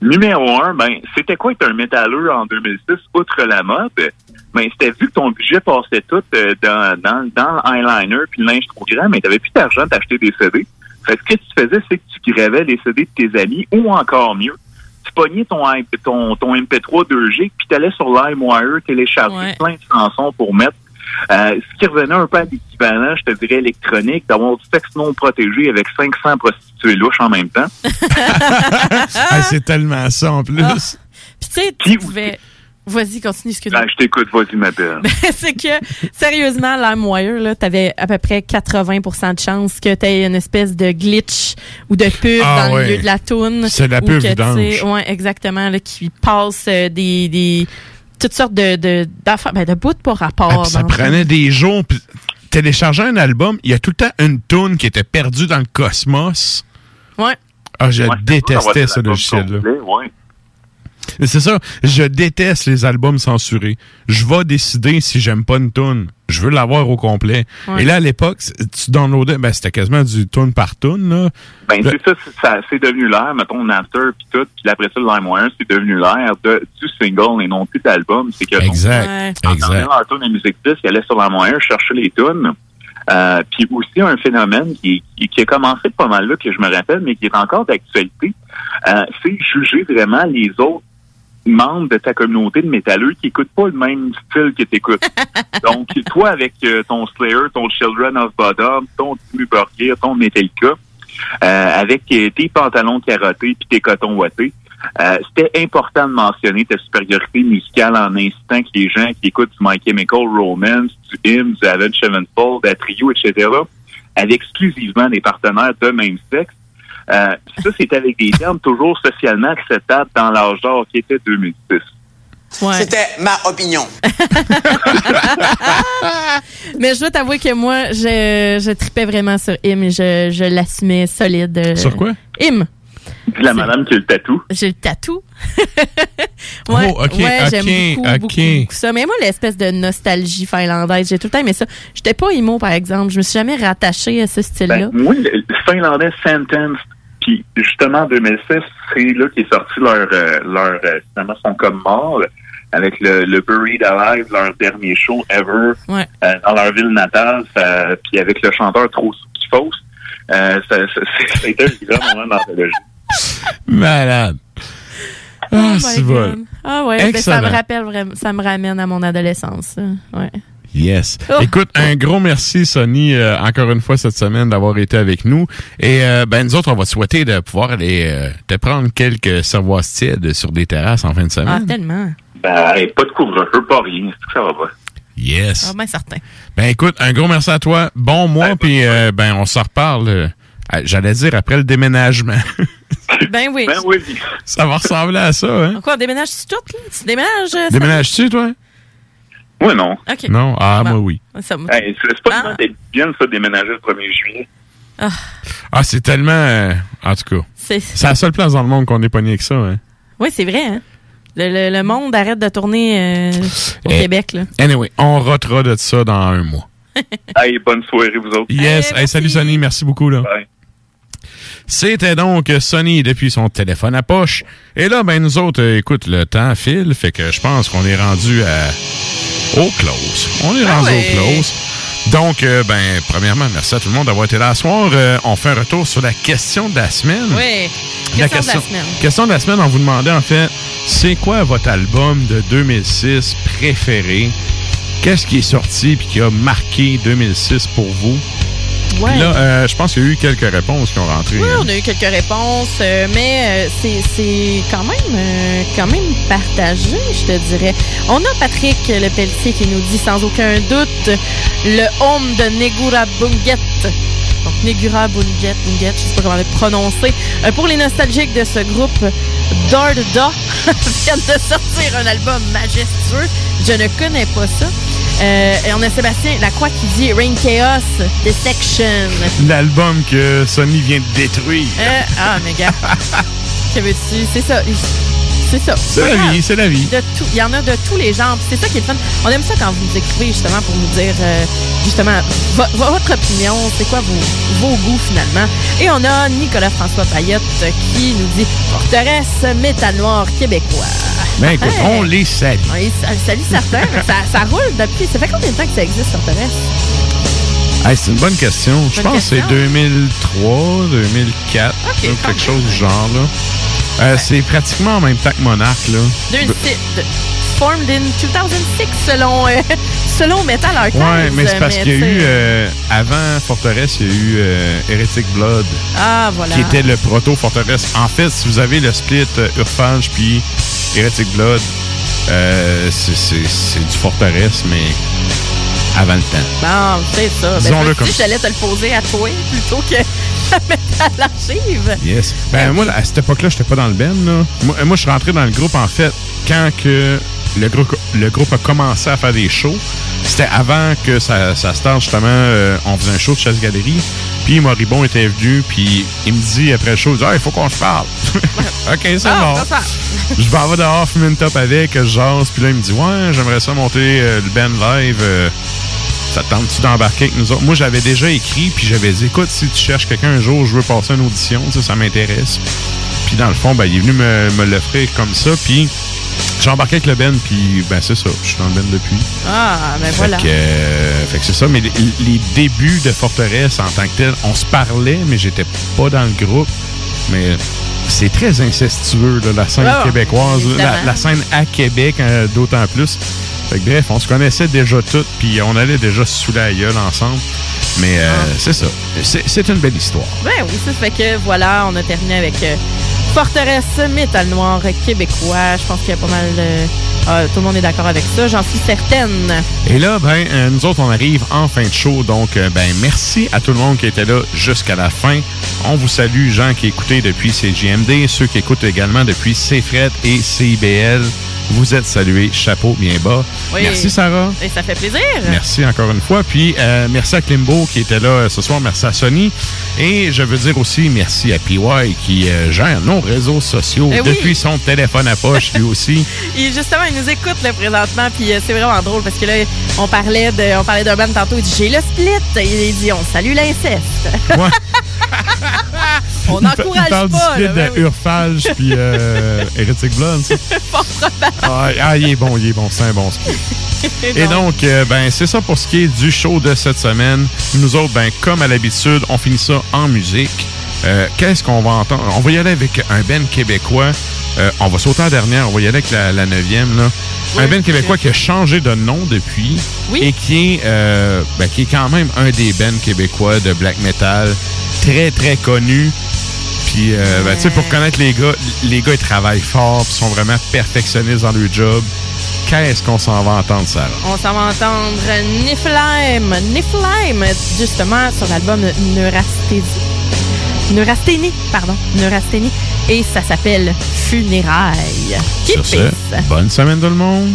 Numéro un, ben, c'était quoi être un métalleux en 2006, outre la mode? Ben, c'était vu que ton budget passait tout euh, dans, dans, dans l'eyeliner puis le linge trop grand, mais t'avais plus d'argent d'acheter des CD. Fait que ce que tu faisais, c'est que tu gravais les CD de tes amis, ou encore mieux, tu pognais ton, ton, ton MP3 2G, puis t'allais sur LimeWire télécharger plein de chansons pour mettre. Euh, ce qui revenait un peu à l'équivalent, je te dirais, électronique, d'avoir du sexe non protégé avec 500 prostituées louches en même temps. <laughs> Ah, c'est tellement ça en plus. Ah. Puis tu sais, tu pouvais. Vas-y, continue, excuse-moi. Ben, je t'écoute, vas-y, ma belle. <laughs> c'est que, sérieusement, LimeWire, là, t'avais à peu près 80% de chances que t'aies une espèce de glitch ou de pub Ah dans ouais. le milieu de la toune. C'est de la pub que, tu Ouais, exactement, là, qui passe euh, des, des, toutes sortes de, de, d'affaires, ben, de bouts pas rapport. Ah, ça prenait des jours. Puis télécharger un album, il y a tout le temps une tune qui était perdue dans le cosmos. Ouais. Ah, je Ouais, détestais ça ce logiciel-là. ouais. C'est ça, je déteste les albums censurés. Je vais décider si j'aime pas une tune. Je veux l'avoir au complet. Ouais. Et là, à l'époque, tu downloadais, ben, c'était quasiment du tune par tune, là. Ben, Le- c'est ça, c'est- ça, c'est devenu l'air, mettons, Napster, puis tout, puis après ça, le LimeWire, c'est devenu l'air de, du single et non plus d'album. C'est que, Exact, en exact. terminant leur tune de musique disque, il allait sur LimeWire chercher les tunes. Euh, puis aussi un phénomène qui, qui, qui a commencé pas mal là, que je me rappelle, mais qui est encore d'actualité, euh, c'est juger vraiment les autres membres de ta communauté de métalleux qui écoutent pas le même style que t'écoutes. <laughs> Donc, toi, avec euh, ton Slayer, ton Children of Bodom, ton Timmy Borgir, ton Metallica, euh, avec tes pantalons carottés puis tes cotons ouatés, euh, c'était important de mentionner ta supériorité musicale en incitant que les gens qui écoutent du My Chemical Romance, du Hymn, du Avenged Sevenfold, du Trio, etc., avaient exclusivement des partenaires de même sexe. Euh, ça, c'est avec des termes toujours socialement acceptables dans l'âge d'or qui était 2006. C'était ma opinion. <laughs> Mais je dois t'avouer que moi, je, je tripais vraiment sur Im et je, je l'assumais solide. Sur quoi? Im. La madame qui a le tatou. J'ai le tatou. <laughs> ouais, Oh, ok, ouais, ok, j'aime beaucoup, ok. beaucoup, beaucoup ça. Mais moi, l'espèce de nostalgie finlandaise, j'ai tout le temps aimé ça. J'étais pas emo, par exemple. Je me suis jamais rattachée à ce style-là. Ben, moi, le, le finlandais Sentence puis justement, en 2006, c'est là qu'est sorti leur, euh, leur euh, finalement, son comme mort avec le, le Buried Alive, leur dernier show ever Ouais. euh, dans leur ville natale, ça- puis avec le chanteur trop qui fausse. Euh, ça, ça, <laughs> été un grand moment d'anthologie. Malade. Ah, Oh my c'est bon. Ah ouais, ben, ça me rappelle vraiment, ça me ramène à mon adolescence. Ouais. Yes. Oh. Écoute, un gros merci, Sonny, euh, encore une fois cette semaine d'avoir été avec nous. Et euh, ben nous autres, on va te souhaiter de pouvoir aller euh, te prendre quelques cervoises tièdes sur des terrasses en fin de Ah, semaine. tellement. Ben, hey, pas de couvre-feu, pas rien. C'est que ça va pas. yes. Ah, ben certain. Ben écoute, un gros merci à toi. Bon mois, puis euh, ben on s'en reparle. J'allais dire après le déménagement. <laughs> Ben oui. Ben oui. ça va ressembler à ça, hein? Quoi, on déménage tout, là? Tu déménages? euh, Déménages-tu, toi? Oui, non. OK. Non? Ah, moi, oui. Ça me- Hey, c'est pas d'être bien, ça, déménager le 1er juillet. Ah, Ah, c'est tellement... euh, en tout cas, c'est... c'est la seule place dans le monde qu'on est pogné avec ça, hein? Oui, c'est vrai, hein? Le, le- le monde arrête de tourner euh, au Eh. Québec, là. Anyway, on rotera de ça dans un mois. <laughs> hey, bonne soirée, vous autres. Yes. Hey, salut Sonny, merci beaucoup. là. Bye. C'était donc Sonny depuis son téléphone à poche. Et là, ben nous autres, euh, écoute, le temps file, fait que je pense qu'on est rendu à au close. On est Ah rendu ouais. au close. Donc, euh, ben, premièrement, merci à tout le monde d'avoir été là ce soir. Euh, on fait un retour sur la question de la semaine. Oui. La Question, de la semaine. Question de la semaine, on vous demandait en fait, c'est quoi votre album de 2006 préféré? Qu'est-ce qui est sorti puis qui a marqué 2006 pour vous? Ouais. Puis là, euh, je pense qu'il y a eu quelques réponses qui ont rentré. Oui, hein. on a eu quelques réponses, euh, mais euh, c'est- c'est quand même euh, quand même partagé, je te dirais. On a Patrick Le Pelletier qui nous dit sans aucun doute le home de Negura Bunget. Donc Negura Bunget, Bunget, je sais pas comment le prononcer. Pour les nostalgiques de ce groupe, Darda <laughs> vient de sortir un album majestueux. Je ne connais pas ça. Euh, et on a Sébastien Lacroix qui dit Rain Chaos, L'album que Sony vient de détruire. Euh, ah, mais gars. <laughs> que veux-tu? C'est ça. C'est ça. C'est la vie, c'est la vie. De tout. Il y en a de tous les genres. C'est ça qui est le fun. On aime ça quand vous nous écrivez justement pour nous dire euh, justement vo- vo- votre opinion, c'est quoi vos, vos goûts finalement? Et on a Nicolas François Payotte qui nous dit Forteresse métal noir québécois. Ben écoute, Hey. on les salue. Salut certains. ça, ça roule depuis. Ça fait combien de temps que ça existe, Forteresse? Hey, c'est une bonne question. Je pense que c'est question. 2003, 2004, Ok, là, quand quelque chose du genre. là. Euh, C'est pratiquement en même temps que Monarch. Là. 2006, de- formed in 2006 selon, euh, <laughs> selon Metal Archives. Ouais, mais c'est parce qu'il y a eu, euh, avant Forteresse, il y a eu euh, Heretic Blood, Ah, voilà. qui était le proto-Forteresse. En fait, si vous avez le split euh, Urphage puis Heretic Blood, euh, c'est du Forteresse, mais avant le temps. Bon, c'est ça. Ben, me comme dit, j'allais te le poser à toi plutôt que <laughs> à Metal Archives. Yes. Ben, moi, à cette époque-là, j'étais pas dans le band, là. Moi, moi, je suis rentré dans le groupe, en fait, quand que le groupe, le groupe a commencé à faire des shows. C'était avant que ça, ça starte, justement, euh, on faisait un show de chasse-galerie. Puis Moribond était venu, puis il me dit, après le show, il dit, ah, faut qu'on se parle. <laughs> OK, c'est Ah, bon. <laughs> Je vais en dehors, fumer une top avec, je jase, puis là, il me dit, ouais, j'aimerais ça monter euh, le band live. euh, ça te tente-tu d'embarquer avec nous autres? Moi, j'avais déjà écrit, puis j'avais dit, écoute, si tu cherches quelqu'un un jour, je veux passer une audition, ça, ça m'intéresse. Puis dans le fond, ben, il est venu me, me l'offrir comme ça, puis j'ai embarqué avec le Ben, puis ben, c'est ça, je suis dans le Ben depuis. Ah, ben voilà. Fait que, euh, fait que c'est ça, mais les, les débuts de Forteresse en tant que tel, on se parlait, mais j'étais pas dans le groupe. Mais c'est très incestueux, là, la scène québécoise, la scène à Québec, euh, d'autant plus. Fait que bref, on se connaissait déjà toutes, puis on allait déjà se saouler la gueule ensemble. Mais euh, Ah. c'est ça. C'est une belle histoire. Ben oui, ça fait que voilà, on a terminé avec euh, Forteresse Métal Noir québécois. Je pense qu'il y a pas mal de... ah, tout le monde est d'accord avec ça, j'en suis certaine. Et là, ben, euh, nous autres, on arrive en fin de show. Donc, euh, ben, merci à tout le monde qui était là jusqu'à la fin. On vous salue, gens qui écoutaient depuis CGMD, ceux qui écoutent également depuis CFRET et CIBL. Vous êtes salués. Chapeau bien bas. Oui. Merci, Sarah. Et ça fait plaisir. Merci encore une fois. Puis, euh, merci à Klimbo qui était là euh, ce soir. Merci à Sony. Et je veux dire aussi merci à PY qui euh, gère nos réseaux sociaux Eh oui. depuis son téléphone à poche, lui aussi. <laughs> Et justement, il nous écoute là, présentement, puis euh, c'est vraiment drôle parce que là, on parlait de, on parlait d'un band tantôt. Il dit j'ai le split. Il dit on salue l'inceste. Ouais. <laughs> <laughs> On n'encourage pas, du là, split ben de oui. Urphage puis euh, Heretic <laughs> probable. Ah, ah, il est bon, il est bon, c'est un bon split. <laughs> Et donc, euh, ben, c'est ça pour ce qui est du show de cette semaine. Nous autres, ben, comme à l'habitude, on finit ça en musique. Euh, Qu'est-ce qu'on va entendre? On va y aller avec un Ben québécois. Euh, on va sauter à la dernière, on va y aller avec la, la neuvième. Là. un Ben québécois qui a changé de nom depuis et qui est, euh, ben, qui est quand même un des Ben québécois de black metal très, très connu. Puis, euh, ben, tu sais, pour connaître les gars, les gars, ils travaillent fort, puis sont vraiment perfectionnistes dans leur job. Qu'est-ce qu'on s'en va entendre, Sarah? On s'en va entendre Niflheim. Niflheim, justement, sur l'album Neurasthénie. Neurasthénie, pardon. Neurasthénie. Et ça s'appelle Funérailles. Sur ce, bonne semaine tout le monde.